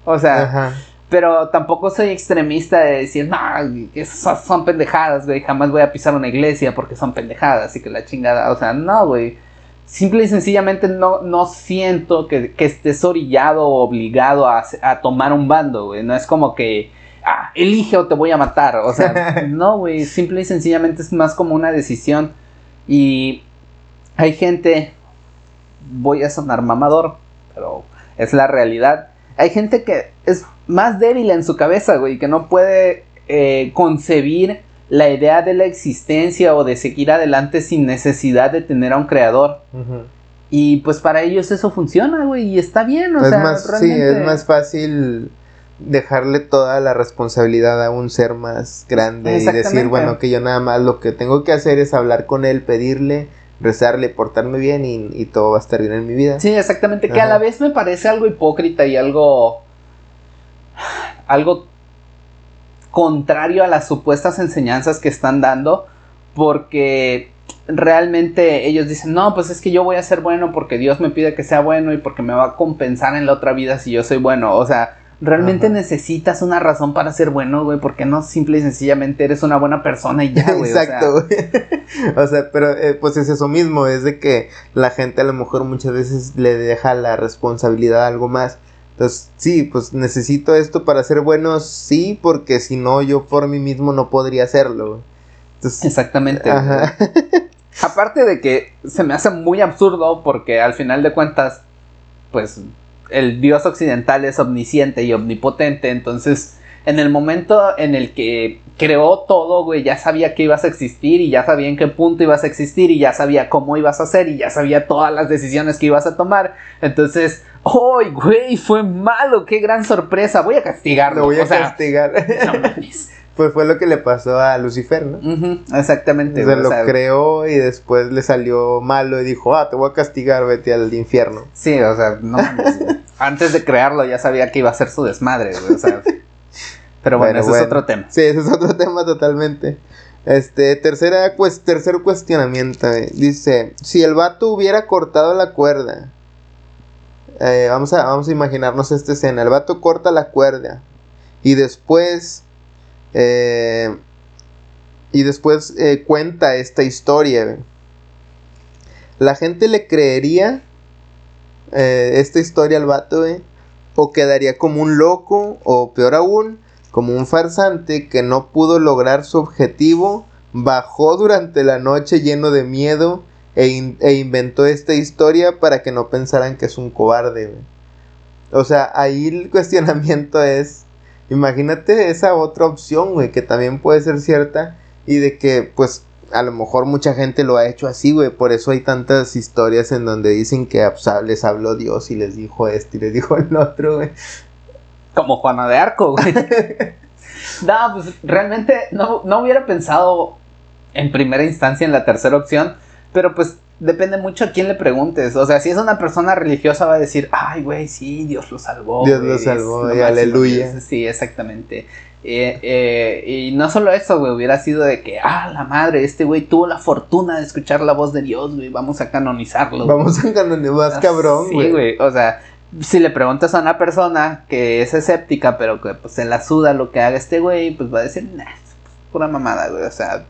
O sea, pero tampoco soy extremista de decir, no, esas son pendejadas, güey, jamás voy a pisar una iglesia porque son pendejadas y que la chingada, o sea, no, güey. simple y sencillamente no, no siento que, estés orillado o obligado a, tomar un bando, güey. No es como que, ah, elige o te voy a matar. O sea, no, güey. Simple y sencillamente es más como una decisión. Y hay gente, voy a sonar mamador, pero es la realidad. Hay gente que es más débil en su cabeza, güey, que no puede eh, concebir la idea de la existencia o de seguir adelante sin necesidad de tener a un creador. Y pues para ellos eso funciona, güey, y está bien, o es sea, más, Sí, es más fácil dejarle toda la responsabilidad a un ser más grande y decir, bueno, que yo nada más lo que tengo que hacer es hablar con él, pedirle, rezarle, portarme bien y, todo va a estar bien en mi vida. Sí, exactamente, que a la vez me parece algo hipócrita y algo... algo contrario a las supuestas enseñanzas que están dando, porque realmente ellos dicen, no, pues es que yo voy a ser bueno porque Dios me pide que sea bueno y porque me va a compensar en la otra vida si yo soy bueno. O sea, realmente necesitas una razón para ser bueno, güey, porque no simple y sencillamente eres una buena persona y ya, güey. Exacto, güey. O sea, pero eh, pues es eso mismo, es de que la gente a lo mejor muchas veces le deja la responsabilidad a algo más. Entonces, sí, pues necesito esto para ser bueno, sí, porque si no, yo por mí mismo no podría hacerlo. Exactamente. Aparte de que se me hace muy absurdo porque al final de cuentas, pues el dios occidental es omnisciente y omnipotente, entonces en el momento en el que creó todo, güey, ya sabía que ibas a existir y ya sabía en qué punto ibas a existir y ya sabía cómo ibas a hacer y ya sabía todas las decisiones que ibas a tomar. Entonces, ¡ay, güey! Fue malo, qué gran sorpresa. Voy a castigarlo. Lo voy a castigar. pues fue lo que le pasó a Lucifer, ¿no? exactamente. Se lo creó y después le salió malo y dijo, ah, te voy a castigar, vete al infierno. Sí, o sea, no. antes de crearlo ya sabía que iba a ser su desmadre, güey, o sea. Pero bueno, ese es otro tema. Sí, ese es otro tema totalmente. Este, tercera, pues, tercer cuestionamiento. Dice, si el vato hubiera cortado la cuerda eh, vamos, a, vamos a imaginarnos esta escena. El vato corta la cuerda y después... Eh, y después eh, cuenta esta historia. La gente le creería esta historia al vato, o quedaría como un loco, o peor aún, como un farsante que no pudo lograr su objetivo, bajó durante la noche lleno de miedo e, e, inventó esta historia para que no pensaran que es un cobarde, O sea, ahí el cuestionamiento es, imagínate esa otra opción, güey, que también puede ser cierta y de que, pues, a lo mejor mucha gente lo ha hecho así, güey, por eso hay tantas historias en donde dicen que pues, les habló Dios y les dijo esto y les dijo el otro, güey. Como Juana de Arco, güey. no, pues realmente no, no hubiera pensado en primera instancia en la tercera opción, pero pues depende mucho a quién le preguntes. O sea, si es una persona religiosa va a decir, ay, güey, sí, Dios lo salvó. Dios lo salvó, y aleluya. Sí, exactamente. Eh, eh, y no solo eso, güey, hubiera sido de que, ah, la madre, este güey tuvo la fortuna de escuchar la voz de Dios, güey, vamos a canonizarlo. Vamos a canonizarlo, más ah, cabrón, güey. Sí, güey, o sea, si le preguntas a una persona que es escéptica, pero que pues se la suda lo que haga este güey, pues va a decir, nah, pura mamada, güey, o sea,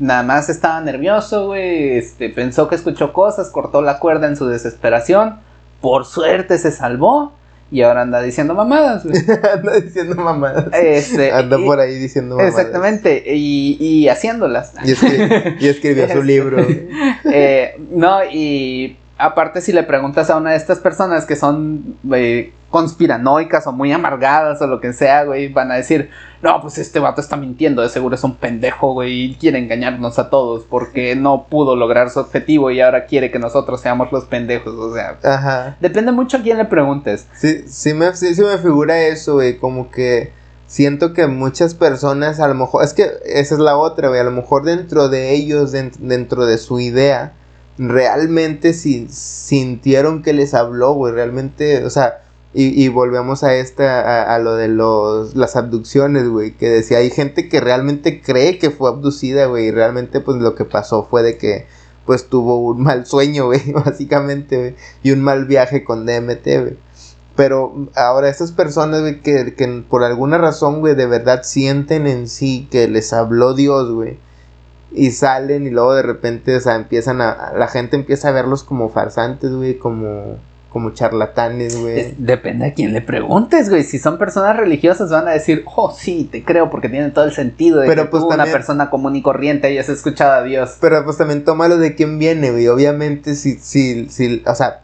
Nada más estaba nervioso, güey. Este, pensó que escuchó cosas, cortó la cuerda en su desesperación. Por suerte se salvó. Y ahora anda diciendo mamadas, güey. anda diciendo mamadas. Este, anda por ahí diciendo mamadas. Exactamente. Y, y haciéndolas. Y, escribió su libro. eh, no, y aparte si le preguntas a una de estas personas que son eh, conspiranoicas o muy amargadas o lo que sea, güey, van a decir, no, pues este vato está mintiendo, de seguro es un pendejo, güey, y quiere engañarnos a todos porque no pudo lograr su objetivo y ahora quiere que nosotros seamos los pendejos, o sea, Ajá. depende mucho a quién le preguntes. Sí, sí me, sí, me figura eso, güey, como que siento que muchas personas, a lo mejor, es que esa es la otra, güey, a lo mejor dentro de ellos, dentro de su idea, realmente si, sintieron que les habló, güey, realmente, o sea, y, y volvemos a esta, a, lo de los, las abducciones, güey, que decía, hay gente que realmente cree que fue abducida, güey, y realmente pues lo que pasó fue de que pues tuvo un mal sueño, güey, básicamente, y un mal viaje con DMT, güey. Pero ahora estas personas, güey, que, que por alguna razón, güey, de verdad sienten en sí que les habló Dios, güey y salen y luego de repente, o sea, empiezan a, la gente empieza a verlos como farsantes, güey, como, como charlatanes, güey. Depende a quién le preguntes, güey. Si son personas religiosas van a decir, oh, sí, te creo porque tiene todo el sentido de Pero, que pues, tú, una también- persona común y corriente hayas escuchado a Dios. Pero pues también tómalo de quién viene, güey. Obviamente, si, si, si, o sea,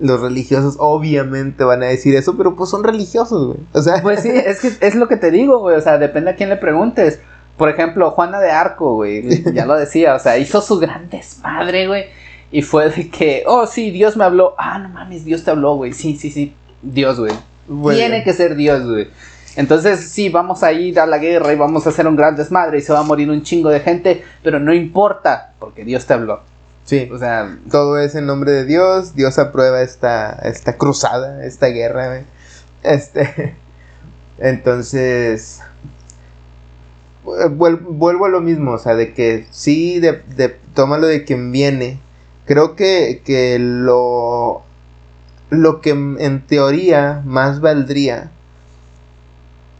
los religiosos obviamente van a decir eso, pero pues son religiosos, güey. O sea, Pues sí, es que es lo que te digo, güey. O sea, depende a quién le preguntes. Por ejemplo, Juana de Arco, güey. Ya lo decía, o sea, hizo su gran desmadre, güey. Y fue de que, oh, sí, Dios me habló. Ah, no mames, Dios te habló, güey. Sí, sí, sí. Dios, güey. bueno, Tiene que ser Dios, güey. Entonces, sí, vamos a ir a la guerra y vamos a hacer un gran desmadre y se va a morir un chingo de gente, pero no importa, porque Dios te habló. Sí, O sea, todo es en nombre de Dios. Dios aprueba esta, esta cruzada, esta guerra, güey. Este, entonces, vuelvo a lo mismo, o sea, de que sí, de, de, tómalo de quien viene. Creo que, que lo, lo que en teoría más valdría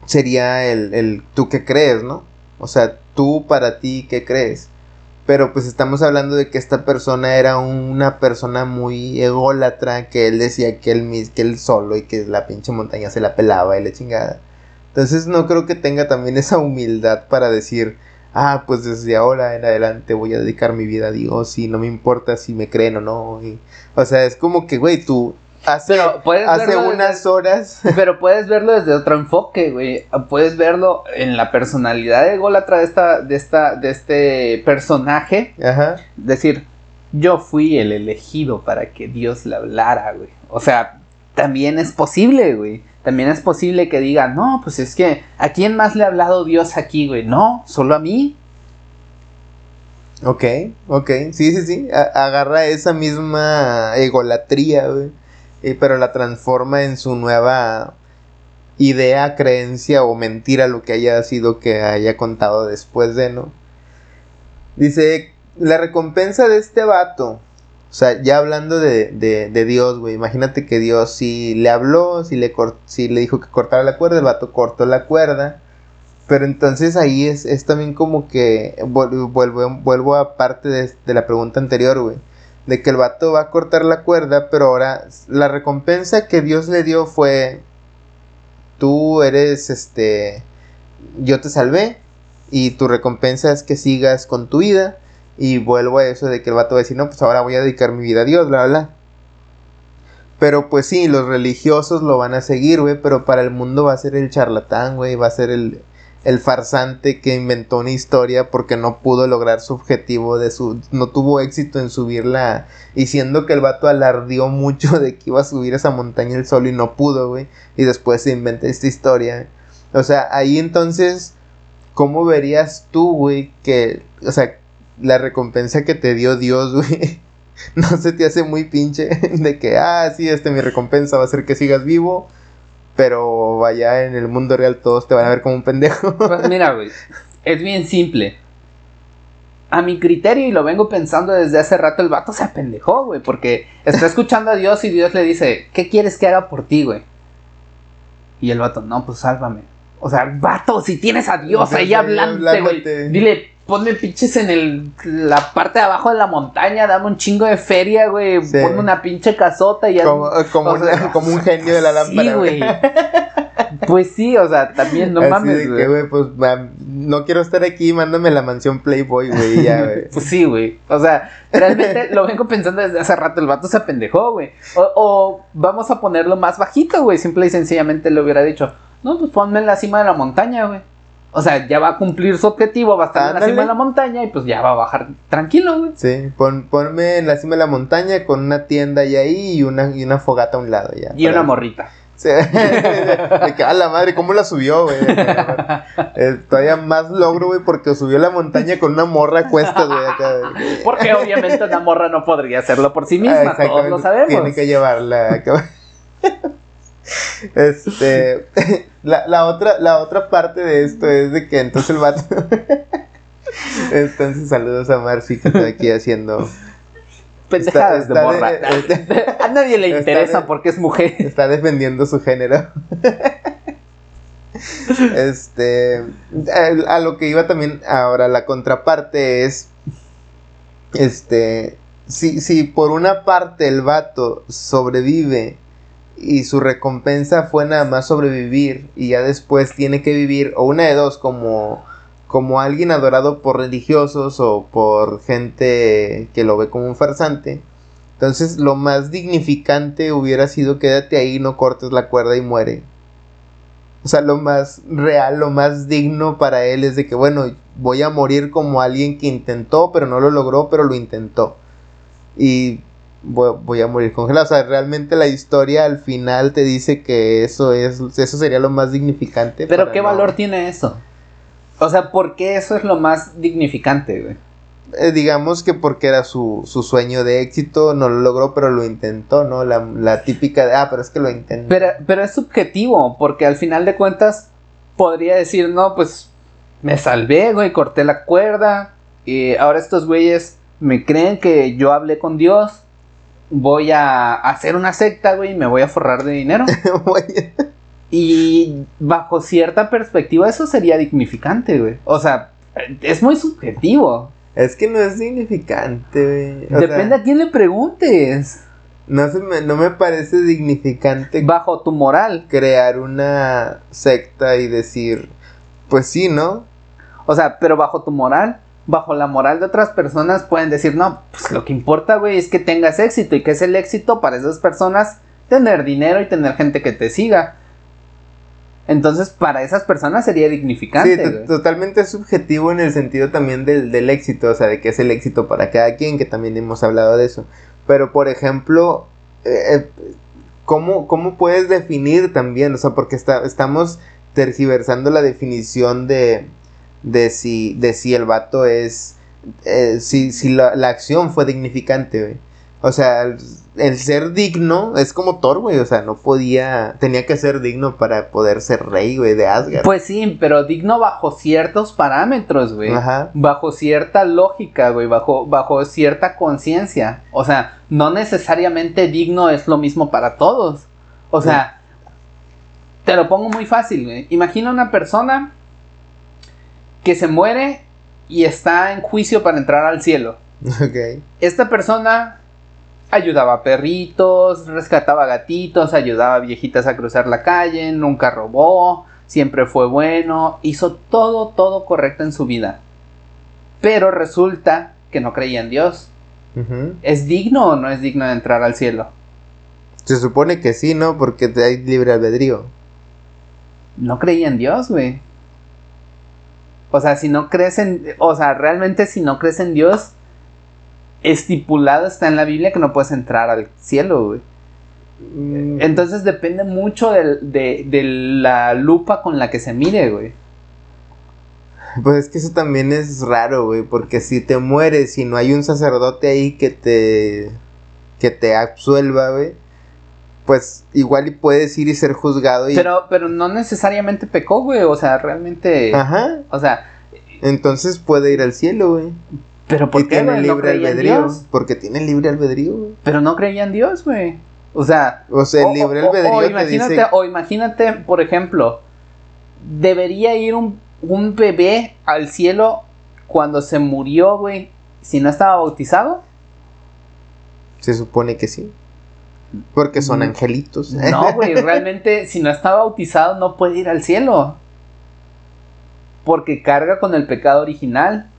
sería el, el tú que crees, ¿no? O sea, tú para ti, ¿qué crees? Pero pues estamos hablando de que esta persona era una persona muy ególatra, que él decía que él, que él solo y que la pinche montaña se la pelaba y la chingada. Entonces no creo que tenga también esa humildad para decir, ah, pues desde ahora en adelante voy a dedicar mi vida a Dios y no me importa si me creen o no. y- o sea, es como que, güey, tú hace, hace desde- unas horas... Pero puedes verlo desde otro enfoque, güey. Puedes verlo en la personalidad ególatra de esta, de esta, de este personaje. Ajá. Decir, yo fui el elegido para que Dios le hablara, güey. O sea, también es posible, güey. También es posible que diga, no, pues es que, ¿a quién más le ha hablado Dios aquí, güey? No, solo a mí. Ok, ok, sí, sí, sí, agarra esa misma egolatría, güey, pero la transforma en su nueva idea, creencia o mentira, lo que haya sido que haya contado después de, ¿no? Dice, la recompensa de este vato, o sea, ya hablando de, de, Dios, güey, imagínate que Dios sí le habló, sí le, le dijo que cortara la cuerda, el vato cortó la cuerda, pero entonces ahí es, es también como que vuelvo, vuelvo, vuelvo a parte de, de la pregunta anterior, güey. De que el vato va a cortar la cuerda, pero ahora la recompensa que Dios le dio fue, tú eres, este, yo te salvé y tu recompensa es que sigas con tu vida. Y vuelvo a eso de que el vato va a decir, no, pues ahora voy a dedicar mi vida a Dios, bla, bla. Pero pues sí, los religiosos lo van a seguir, güey, pero para el mundo va a ser el charlatán, güey, va a ser el, el farsante que inventó una historia porque no pudo lograr su objetivo de su no tuvo éxito en subirla y siendo que el vato alardió mucho de que iba a subir esa montaña el solo y no pudo, güey, y después se inventa esta historia. O sea, ahí entonces ¿cómo verías tú, güey, que o sea, la recompensa que te dio Dios, güey? No se te hace muy pinche de que, ah, sí, este mi recompensa va a ser que sigas vivo, pero vaya en el mundo real todos te van a ver como un pendejo. Pues mira, güey, es bien simple. A mi criterio, y lo vengo pensando desde hace rato, el vato se apendejó, güey, porque está escuchando a Dios y Dios le dice, ¿qué quieres que haga por ti, güey? Y el vato, no, pues sálvame. O sea, vato, si tienes a Dios ahí sí, hablándote, güey, dile, ponme pinches en el, la parte de abajo de la montaña, dame un chingo de feria, güey, Sí. ponme una pinche casota y haz- como, como, o sea, una- como un genio de la lámpara. Sí, güey. Pues sí, o sea, también no Así mames, de güey. que, güey, pues no quiero estar aquí, mándame la mansión Playboy, güey, ya, güey. Pues sí, güey. O sea, realmente lo vengo pensando desde hace rato. El vato se apendejó, güey. O, o vamos a ponerlo más bajito, güey. Simple y sencillamente le hubiera dicho, no, pues ponme en la cima de la montaña, güey. O sea, ya va a cumplir su objetivo, va a estar en la cima de la montaña y pues ya va a bajar tranquilo, güey. Sí, pon, ponme en la cima de la montaña con una tienda y ahí y una, y una fogata a un lado, ya. Y para- una morrita. Sí, de que, a la madre, ¿cómo la subió, güey? Eh, todavía más logro, güey, porque subió la montaña con una morra a cuestas, güey. Porque obviamente una morra no podría hacerlo por sí misma, Ah, todos lo sabemos. Tiene que llevarla. Este, la, la otra, la otra parte de esto es de que entonces el vato, entonces saludos a Marcy que está aquí haciendo, Pendejadas de de- morra. está- a nadie le interesa de- porque es mujer. está defendiendo su género. este, a, a lo que iba también ahora, la contraparte es, este, si, si por una parte el vato sobrevive y su recompensa fue nada más sobrevivir y ya después tiene que vivir, o una de dos, como, como alguien adorado por religiosos o por gente que lo ve como un farsante, entonces lo más dignificante hubiera sido quédate ahí, no cortes la cuerda y muere. O sea, lo más real, lo más digno para él es de que, bueno, voy a morir como alguien que intentó, pero no lo logró, pero lo intentó. Y voy, a morir congelado. O sea, realmente la historia al final te dice que eso es, eso sería lo más dignificante. Pero ¿qué valor tiene eso? O sea, ¿por qué eso es lo más dignificante, güey? Eh, digamos que porque era su, su, sueño de éxito, no lo logró, pero lo intentó, ¿no? La, la, típica de, ah, pero es que lo intentó. Pero, pero es subjetivo, porque al final de cuentas podría decir, no, pues me salvé, güey, corté la cuerda, y ahora estos güeyes me creen que yo hablé con Dios, voy a hacer una secta, güey, y me voy a forrar de dinero. y bajo cierta perspectiva eso sería dignificante, güey. O sea, es muy subjetivo. Es que no es significante, güey. Depende a quién le preguntes. No, se me, no me parece dignificante. Bajo tu moral. Crear una secta y decir, pues sí, ¿no? O sea, pero bajo tu moral bajo la moral de otras personas pueden decir, no, pues lo que importa, güey, es que tengas éxito y que es el éxito para esas personas tener dinero y tener gente que te siga. Entonces, para esas personas sería dignificante. Sí, totalmente subjetivo en el sentido también del, éxito, o sea, de que es el éxito para cada quien, que también hemos hablado de eso. Pero, por ejemplo, eh, eh, ¿cómo, ¿cómo, puedes definir también? O sea, porque está, estamos tergiversando la definición de, de si, de si el vato es, eh, si, si la, acción fue dignificante, güey. O sea, el, ser digno es como Thor, güey. O sea, no podía. Tenía que ser digno para poder ser rey, güey, de Asgard. Pues sí, pero digno bajo ciertos parámetros, güey. Ajá. Bajo cierta lógica, güey. Bajo, bajo cierta conciencia. O sea, no necesariamente digno es lo mismo para todos. O sea, te lo pongo muy fácil, güey. Imagina una persona que se muere y está en juicio para entrar al cielo. Okay. Esta persona ayudaba a perritos, rescataba gatitos, ayudaba a viejitas a cruzar la calle, nunca robó, siempre fue bueno, hizo todo, todo correcto en su vida. Pero resulta que no creía en Dios. ¿Es digno o no es digno de entrar al cielo? Se supone que sí, ¿no? Porque hay libre albedrío. No creía en Dios, güey. O sea, si no crees en, o sea, realmente si no crees en Dios, estipulado está en la Biblia que no puedes entrar al cielo, güey. Mm. Entonces depende mucho de, de, la lupa con la que se mire, güey. Pues es que eso también es raro, güey, porque si te mueres y no hay un sacerdote ahí que te que te absuelva, güey, pues igual y puedes ir y ser juzgado y... Pero, pero no necesariamente pecó, güey, o sea, realmente... Ajá. O sea... Entonces puede ir al cielo, güey. Pero ¿por qué, tiene libre albedrío? Porque tiene libre albedrío, güey. Pero no creía en Dios, güey. O sea... O sea, el libre albedrío o, imagínate, O imagínate, por ejemplo, debería ir un, un bebé al cielo cuando se murió, güey, si no estaba bautizado. Se supone que sí. Porque son mm. angelitos. No, güey, realmente si no está bautizado no puede ir al cielo. Porque carga con el pecado original.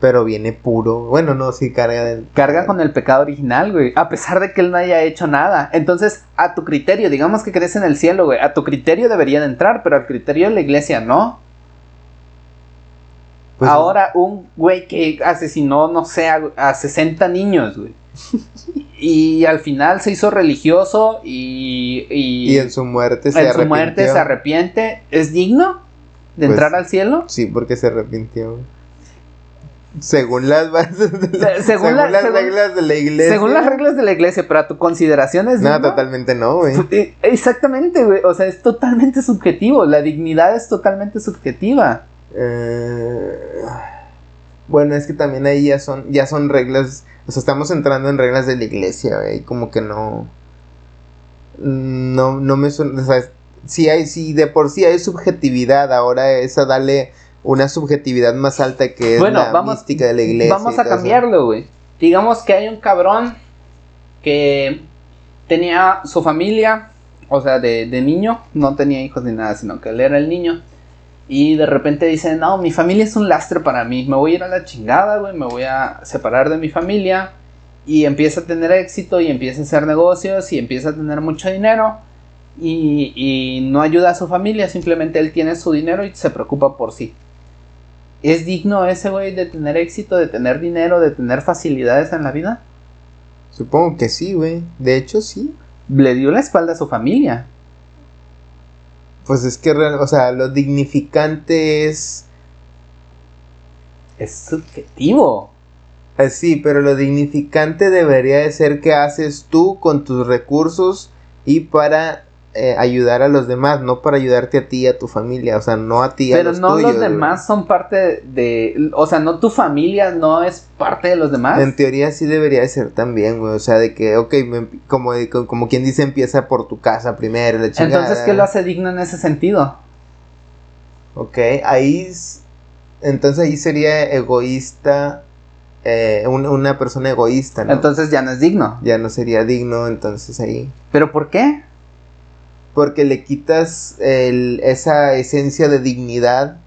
Pero viene puro. Bueno, no, sí carga del... Carga con el pecado original, güey. A pesar de que él no haya hecho nada. Entonces, a tu criterio, digamos que crees en el cielo, güey. A tu criterio deberían entrar, pero al criterio de la iglesia no. Pues Ahora, un güey que asesinó, no sé, a, a 60 niños, güey. Y al final se hizo religioso y. Y, en su muerte se en su muerte se arrepiente. ¿Es digno de pues, entrar al cielo? Sí, porque se arrepintió. Según las bases según, las reglas de la iglesia. Según las reglas de la iglesia, pero a tu consideración es. No, totalmente no, güey. Eh, exactamente, güey. O sea, es totalmente subjetivo. La dignidad es totalmente subjetiva. Eh, bueno, es que también ahí ya son, ya son reglas o sea, estamos entrando en reglas de la iglesia, güey, como que no... No, no me suena... O sea, si hay, si de por sí hay subjetividad, ahora es a darle una subjetividad más alta que es Bueno, la vamos- mística de la iglesia. Vamos a cambiarlo, güey. Digamos que hay un cabrón que tenía su familia, o sea, de, de niño, no tenía hijos ni nada, sino que él era el niño. Y de repente dice, no, mi familia es un lastre para mí, me voy a ir a la chingada, güey, me voy a separar de mi familia. Y empieza a tener éxito y empieza a hacer negocios y empieza a tener mucho dinero. Y, y no ayuda a su familia, simplemente él tiene su dinero y se preocupa por sí. ¿Es digno ese güey de tener éxito, de tener dinero, de tener facilidades en la vida? Supongo que sí, güey. De hecho, sí. Le dio la espalda a su familia. Pues es que, o sea, lo dignificante es... Es subjetivo. eh, sí, pero lo dignificante debería de ser que haces tú con tus recursos y para eh, ayudar a los demás, no para ayudarte a ti y a tu familia, o sea, no a ti y a Pero los no tuyos, los güey. demás son parte de... O sea, no tu familia no es parte de los demás. En teoría sí debería de ser también, güey. O sea, de que, ok, me- como, como, quien dice, empieza por tu casa primero, la chingada. Entonces, ¿qué lo hace digno en ese sentido? Ok, ahí. Entonces ahí sería egoísta. eh, un- una persona egoísta, ¿no? Entonces ya no es digno. ya no sería digno, entonces ahí. ¿Pero por qué? Porque le quitas el- esa esencia de dignidad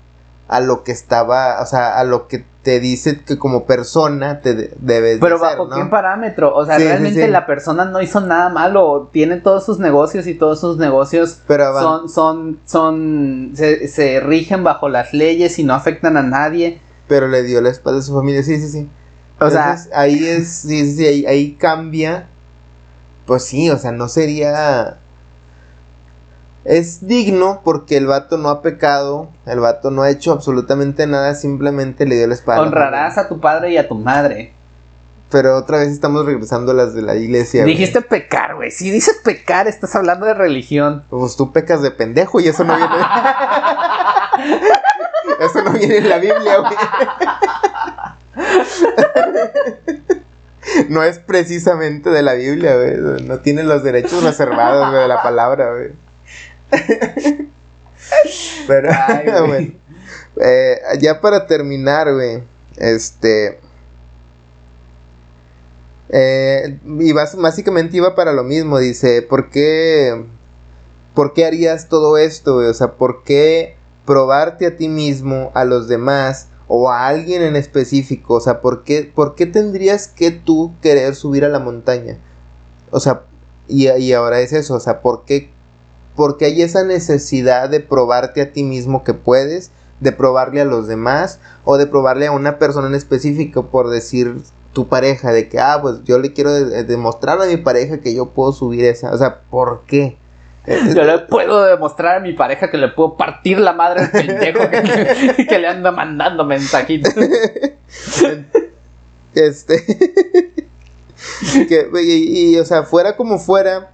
a lo que estaba, o sea, a lo que te dice que como persona te de- debes Pero de ser, bajo ¿no? qué parámetro? O sea, Sí, realmente sí. la persona no hizo nada malo. Tiene todos sus negocios y todos sus negocios Pero son, son, son, se, se rigen bajo las leyes y no afectan a nadie. pero le dio la espalda a su familia, sí, sí, sí. O sea, ahí es, sí, sí, sí, ahí, ahí cambia. Pues sí, o sea, no sería. Es digno porque el vato no ha pecado, el vato no ha hecho absolutamente nada, simplemente le dio la espalda. honrarás a tu padre y a tu madre. Pero otra vez estamos regresando a las de la iglesia. güey. Dijiste pecar, güey. Si dices pecar, estás hablando de religión. Pues tú pecas de pendejo y eso no viene. eso no viene en la Biblia, güey. No es precisamente de la Biblia, güey. No tiene los derechos reservados güey, de la palabra, güey. Pero, Ay, bueno. Eh, ya para terminar, güey. Este. Eh, y básicamente iba para lo mismo. Dice, ¿por qué. ¿Por qué harías todo esto, güey? O sea, ¿por qué probarte a ti mismo, a los demás o a alguien en específico? O sea, ¿por qué, por qué tendrías que tú querer subir a la montaña? O sea, y, y ahora es eso, o sea, ¿por qué, por qué hay esa necesidad de probarte a ti mismo que puedes, de probarle a los demás o de probarle a una persona en específico por decir tu pareja, de que, ah, pues yo le quiero de- demostrar a mi pareja que yo puedo subir esa, o sea, ¿por qué? Yo le puedo demostrar a mi pareja que le puedo partir la madre al pendejo que, que le anda mandando mensajitos. Este. que, y, y, o sea, fuera como fuera.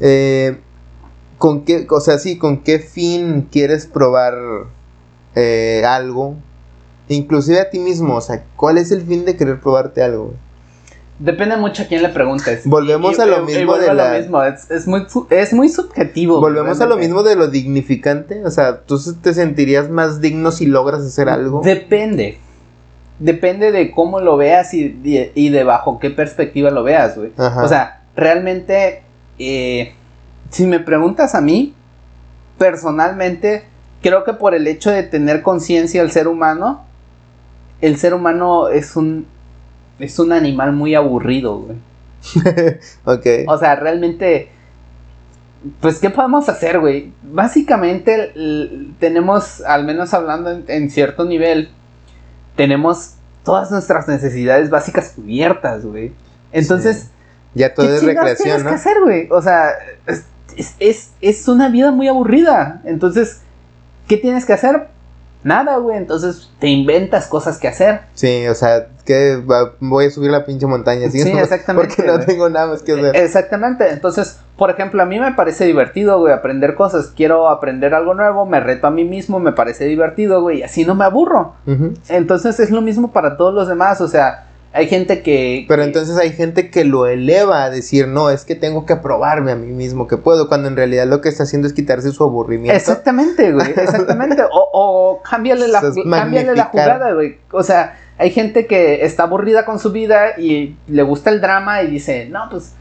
eh, con qué, o sea, sí, con qué fin quieres probar eh, algo. Inclusive a ti mismo, o sea, ¿cuál es el fin de querer probarte algo? güey? Depende mucho a quién le preguntes. Volvemos a lo mismo de a lo la- mismo, Es, es muy, es muy subjetivo. Volvemos a lo mismo de lo dignificante. O sea, tú te sentirías más digno si logras hacer algo. Depende. Depende de cómo lo veas y, de bajo qué perspectiva lo veas, güey. Ajá. O sea, realmente, eh, si me preguntas a mí, personalmente, creo que por el hecho de tener conciencia el ser humano, el ser humano es un, es un animal muy aburrido, güey. ok. O sea, realmente, pues, ¿qué podemos hacer, güey? Básicamente, tenemos, al menos hablando en, en cierto nivel, tenemos todas nuestras necesidades básicas cubiertas, güey. Entonces, Sí. Ya todo ¿qué es recreación, tienes ¿no? que hacer, güey? O sea, es, es, es, es una vida muy aburrida. Entonces, ¿qué tienes que hacer? Nada, güey. Entonces, te inventas cosas que hacer. Sí, o sea, que voy a subir la pinche montaña. ¿sí? Sí, exactamente, Porque no güey. tengo nada más que hacer. Exactamente. Entonces, por ejemplo, a mí me parece divertido, güey, aprender cosas. Quiero aprender algo nuevo, me reto a mí mismo, me parece divertido, güey, y así no me aburro. Entonces es lo mismo para todos los demás, o sea, Hay gente que... Pero entonces hay gente que lo eleva a decir, no, es que tengo que probarme a mí mismo que puedo, cuando en realidad lo que está haciendo es quitarse su aburrimiento. Exactamente, güey, exactamente. O, o cámbiale, la, es cámbiale la jugada, güey. O sea, hay gente que está aburrida con su vida y le gusta el drama y dice, no, pues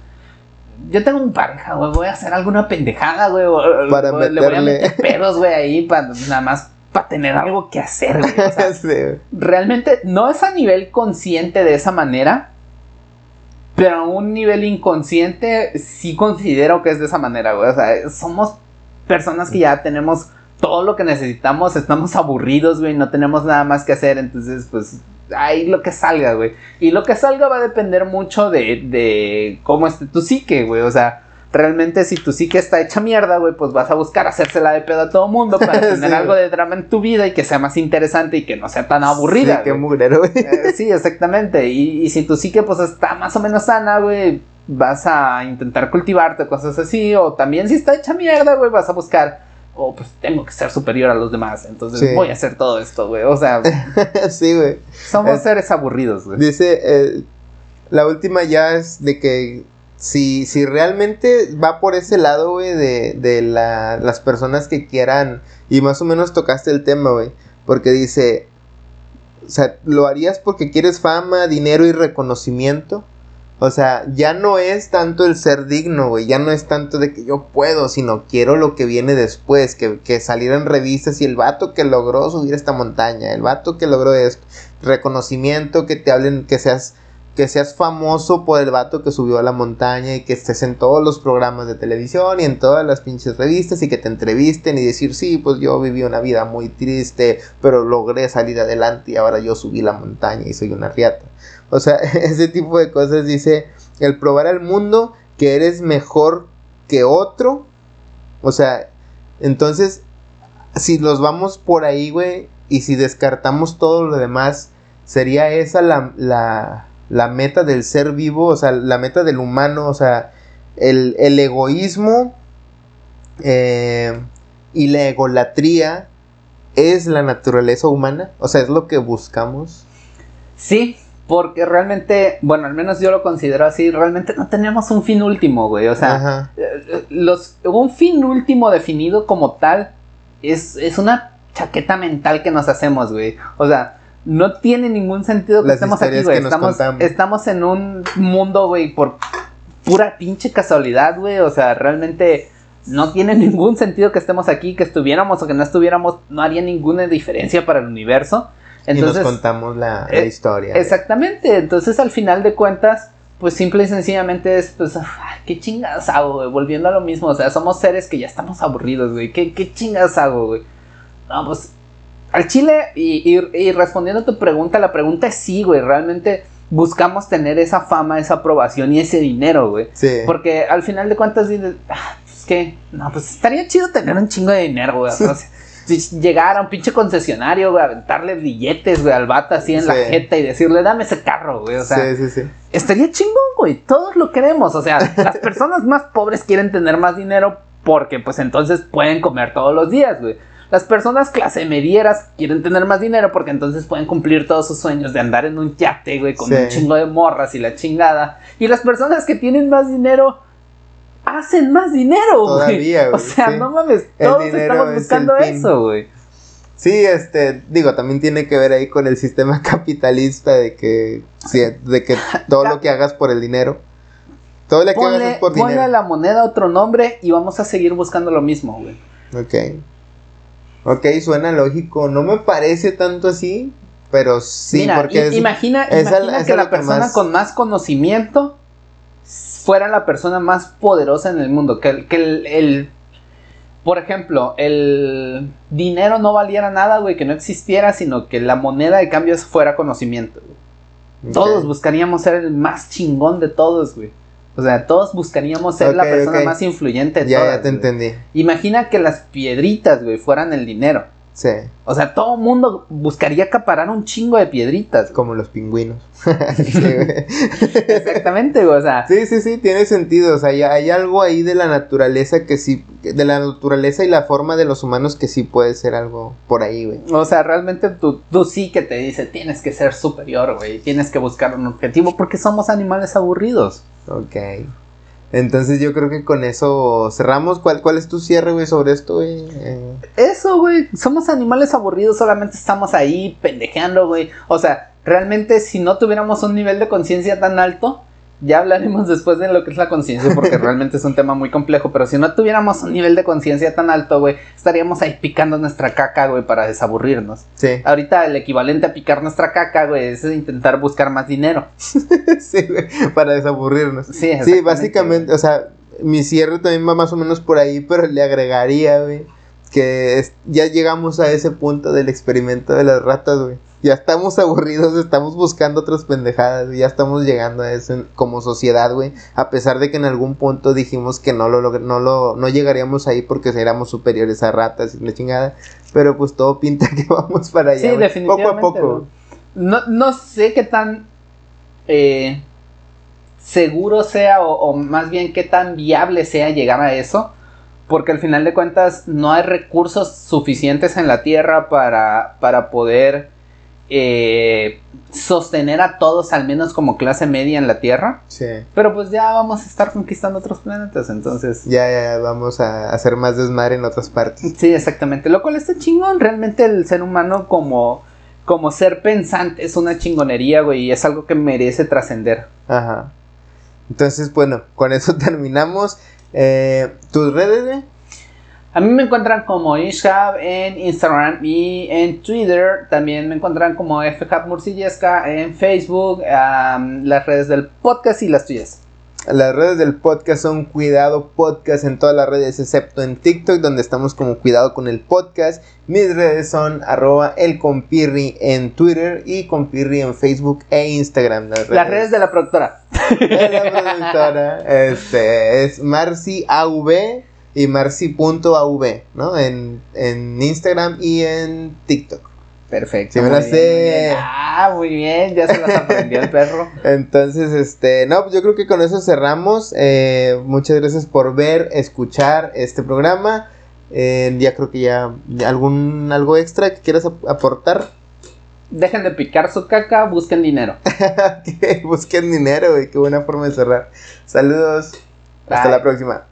yo tengo un pareja, güey, voy a hacer alguna pendejada, güey. o- Para o Le voy a meterle. meter pedos, güey, ahí para nada más para tener algo que hacer, güey. O sea, Sí, güey. realmente no es a nivel consciente de esa manera, pero a un nivel inconsciente sí considero que es de esa manera, güey. O sea, somos personas que ya tenemos todo lo que necesitamos, estamos aburridos, güey, no tenemos nada más que hacer, entonces, pues, ahí lo que salga, güey. Y lo que salga va a depender mucho de, de cómo esté tu psique, güey. O sea, realmente si tu psique está hecha mierda, güey, pues vas a buscar hacérsela de pedo a todo mundo para tener Sí, algo de drama en tu vida y que sea más interesante y que no sea tan aburrida. Sí, qué mugrero, güey. Eh, sí, exactamente. Y, y si tu psique pues está más o menos sana, güey, vas a intentar cultivarte, cosas así. O también si está hecha mierda, güey, vas a buscar, oh, pues tengo que ser superior a los demás. Entonces Sí. voy a hacer todo esto, güey. O sea, sí, güey. somos Es- seres aburridos, güey. Dice, eh, la última ya es de que si, si realmente va por ese lado, güey, de, de la- las personas que quieran, y más o menos tocaste el tema, güey, porque dice, o sea, lo harías porque quieres fama, dinero y reconocimiento. O sea, ya no es tanto el ser digno, güey, ya no es tanto de que yo puedo, sino quiero lo que viene después, que, que salir en revistas y el vato que logró subir esta montaña, el vato que logró esto, reconocimiento, que te hablen, que seas, que seas famoso por el vato que subió a la montaña y que estés en todos los programas de televisión y en todas las pinches revistas y que te entrevisten y decir, sí, pues yo viví una vida muy triste, pero logré salir adelante y ahora yo subí la montaña y soy una riata. O sea, ese tipo de cosas dice el probar al mundo que eres mejor que otro. O sea, entonces, si los vamos por ahí, güey, y si descartamos todo lo demás, sería esa la, la, la meta del ser vivo, o sea, la meta del humano, o sea, el, el egoísmo eh, y la egolatría es la naturaleza humana, o sea, es lo que buscamos. Sí, porque realmente, bueno, al menos yo lo considero así, realmente no tenemos un fin último, güey. O sea, Ajá. eh, los, un fin último definido como tal es, es una chaqueta mental que nos hacemos, güey. O sea, no tiene ningún sentido que Las estemos aquí, güey. Estamos, estamos en un mundo, güey, por pura pinche casualidad, güey. O sea, realmente no tiene ningún sentido que estemos aquí, que estuviéramos o que no estuviéramos, no haría ninguna diferencia para el universo. Entonces, y nos contamos la, la eh, historia. Exactamente, entonces al final de cuentas, pues simple y sencillamente es, pues, ah, ¿qué chingadas hago, güey? Volviendo a lo mismo, o sea, somos seres que ya estamos aburridos, güey. ¿Qué, qué chingadas hago, güey? No, pues, al chile, y, y- y respondiendo a tu pregunta, la pregunta es sí, güey, realmente buscamos tener esa fama, esa aprobación y ese dinero, güey. Sí. Porque al final de cuentas dices, ah, pues que, no, pues estaría chido tener un chingo de dinero, güey. O sea, si llegar a un pinche concesionario, güey, aventarle billetes, güey, al vato así en la Sí. jeta y decirle, dame ese carro, güey. O sea, sí, sí, sí. estaría chingón, güey. Todos lo queremos. O sea, las personas más pobres quieren tener más dinero porque, pues, entonces pueden comer todos los días, güey. Las personas clase medieras quieren tener más dinero porque entonces pueden cumplir todos sus sueños de andar en un yate, güey, con Sí. un chingo de morras y la chingada. Y las personas que tienen más dinero hacen más dinero, güey. Todavía, O güey, sea, sí. no mames, todos dinero estamos es buscando eso, güey. Sí, este, digo, también tiene que ver ahí con el sistema capitalista de que, de que todo lo que hagas por el dinero, todo lo que hagas es por ponle a dinero. la moneda otro nombre y vamos a seguir buscando lo mismo, güey. Ok. Ok, suena lógico. No me parece tanto así, pero sí, Mira, porque es- imagina, es que la que persona más- con más conocimiento fuera la persona más poderosa en el mundo. Que, el- que el, el- por ejemplo, el dinero no valiera nada, güey, que no existiera, sino que la moneda de cambio fuera conocimiento. güey. Todos buscaríamos ser el más chingón de todos, güey. O sea, todos buscaríamos ser la persona más influyente de Ya, todas. ya te güey. entendí. Imagina que las piedritas, güey, fueran el dinero. Sí. O sea, todo mundo buscaría acaparar un chingo de piedritas. Como los pingüinos. sí. Exactamente, güey. O sea, Sí, sí, sí, tiene sentido. O sea, hay, hay algo ahí de la naturaleza que sí, de la naturaleza y la forma de los humanos que sí puede ser algo por ahí, güey. o sea, realmente tú, tú sí que te dice, tienes que ser superior, güey. Tienes que buscar un objetivo porque somos animales aburridos. Ok. Entonces yo creo que con eso cerramos. ¿Cuál, cuál es tu cierre, güey, sobre esto, güey? Eh, Eso, güey. Somos animales aburridos, solamente estamos ahí pendejeando, güey. O sea, realmente si no tuviéramos un nivel de conciencia tan alto, ya hablaremos después de lo que es la conciencia, porque realmente es un tema muy complejo. Pero si no tuviéramos un nivel de conciencia tan alto, güey, estaríamos ahí picando nuestra caca, güey, para desaburrirnos. sí. Ahorita el equivalente a picar nuestra caca, güey, es intentar buscar más dinero. sí, güey, para desaburrirnos. Sí, Sí, básicamente, o sea, mi cierre también va más o menos por ahí, pero le agregaría, güey, que es- ya llegamos a ese punto del experimento de las ratas, güey. Ya estamos aburridos, estamos buscando otras pendejadas, ya estamos llegando a eso como sociedad, güey. A pesar de que en algún punto dijimos que no lo, no lo no llegaríamos ahí porque éramos superiores a ratas y la chingada, pero pues todo pinta que vamos para allá. Sí, definitivamente. Poco a poco. No, no sé qué tan eh, seguro sea o, o más bien qué tan viable sea llegar a eso. Porque al final de cuentas no hay recursos suficientes en la Tierra para, para poder eh, sostener a todos, al menos como clase media en la Tierra. Sí. Pero pues ya vamos a estar conquistando otros planetas, entonces... Ya, ya, vamos a hacer más desmadre en otras partes. Sí, exactamente. Lo cual está chingón. Realmente el ser humano como, como ser pensante es una chingonería, güey. Y es algo que merece trascender. Ajá. Entonces, bueno, con eso terminamos. Eh, ¿Tus redes, güey? A mí me encuentran como Ishab en Instagram y en Twitter. También me encuentran como FHAB Murcillesca en Facebook, las redes del podcast y las tuyas. Las redes del podcast son Cuidado Podcast en todas las redes, excepto en TikTok, donde estamos como Cuidado con el Podcast. Mis redes son arroba el compirri en Twitter y compirri en Facebook e Instagram. Las redes, Las redes de la productora. de la productora este, es marciav y marci.av, ¿no? En, en Instagram y en TikTok. Perfecto. Sí me muy la bien, sé. Ah, muy bien. Ya se las aprendió el perro. Entonces, este, no, pues yo creo que con eso cerramos. Eh, muchas gracias por ver, escuchar este programa. Eh, ya creo que ya algún algo extra que quieras ap- aportar. Dejen de picar su caca, busquen dinero. que busquen dinero, güey, qué buena forma de cerrar. Saludos, hasta la próxima.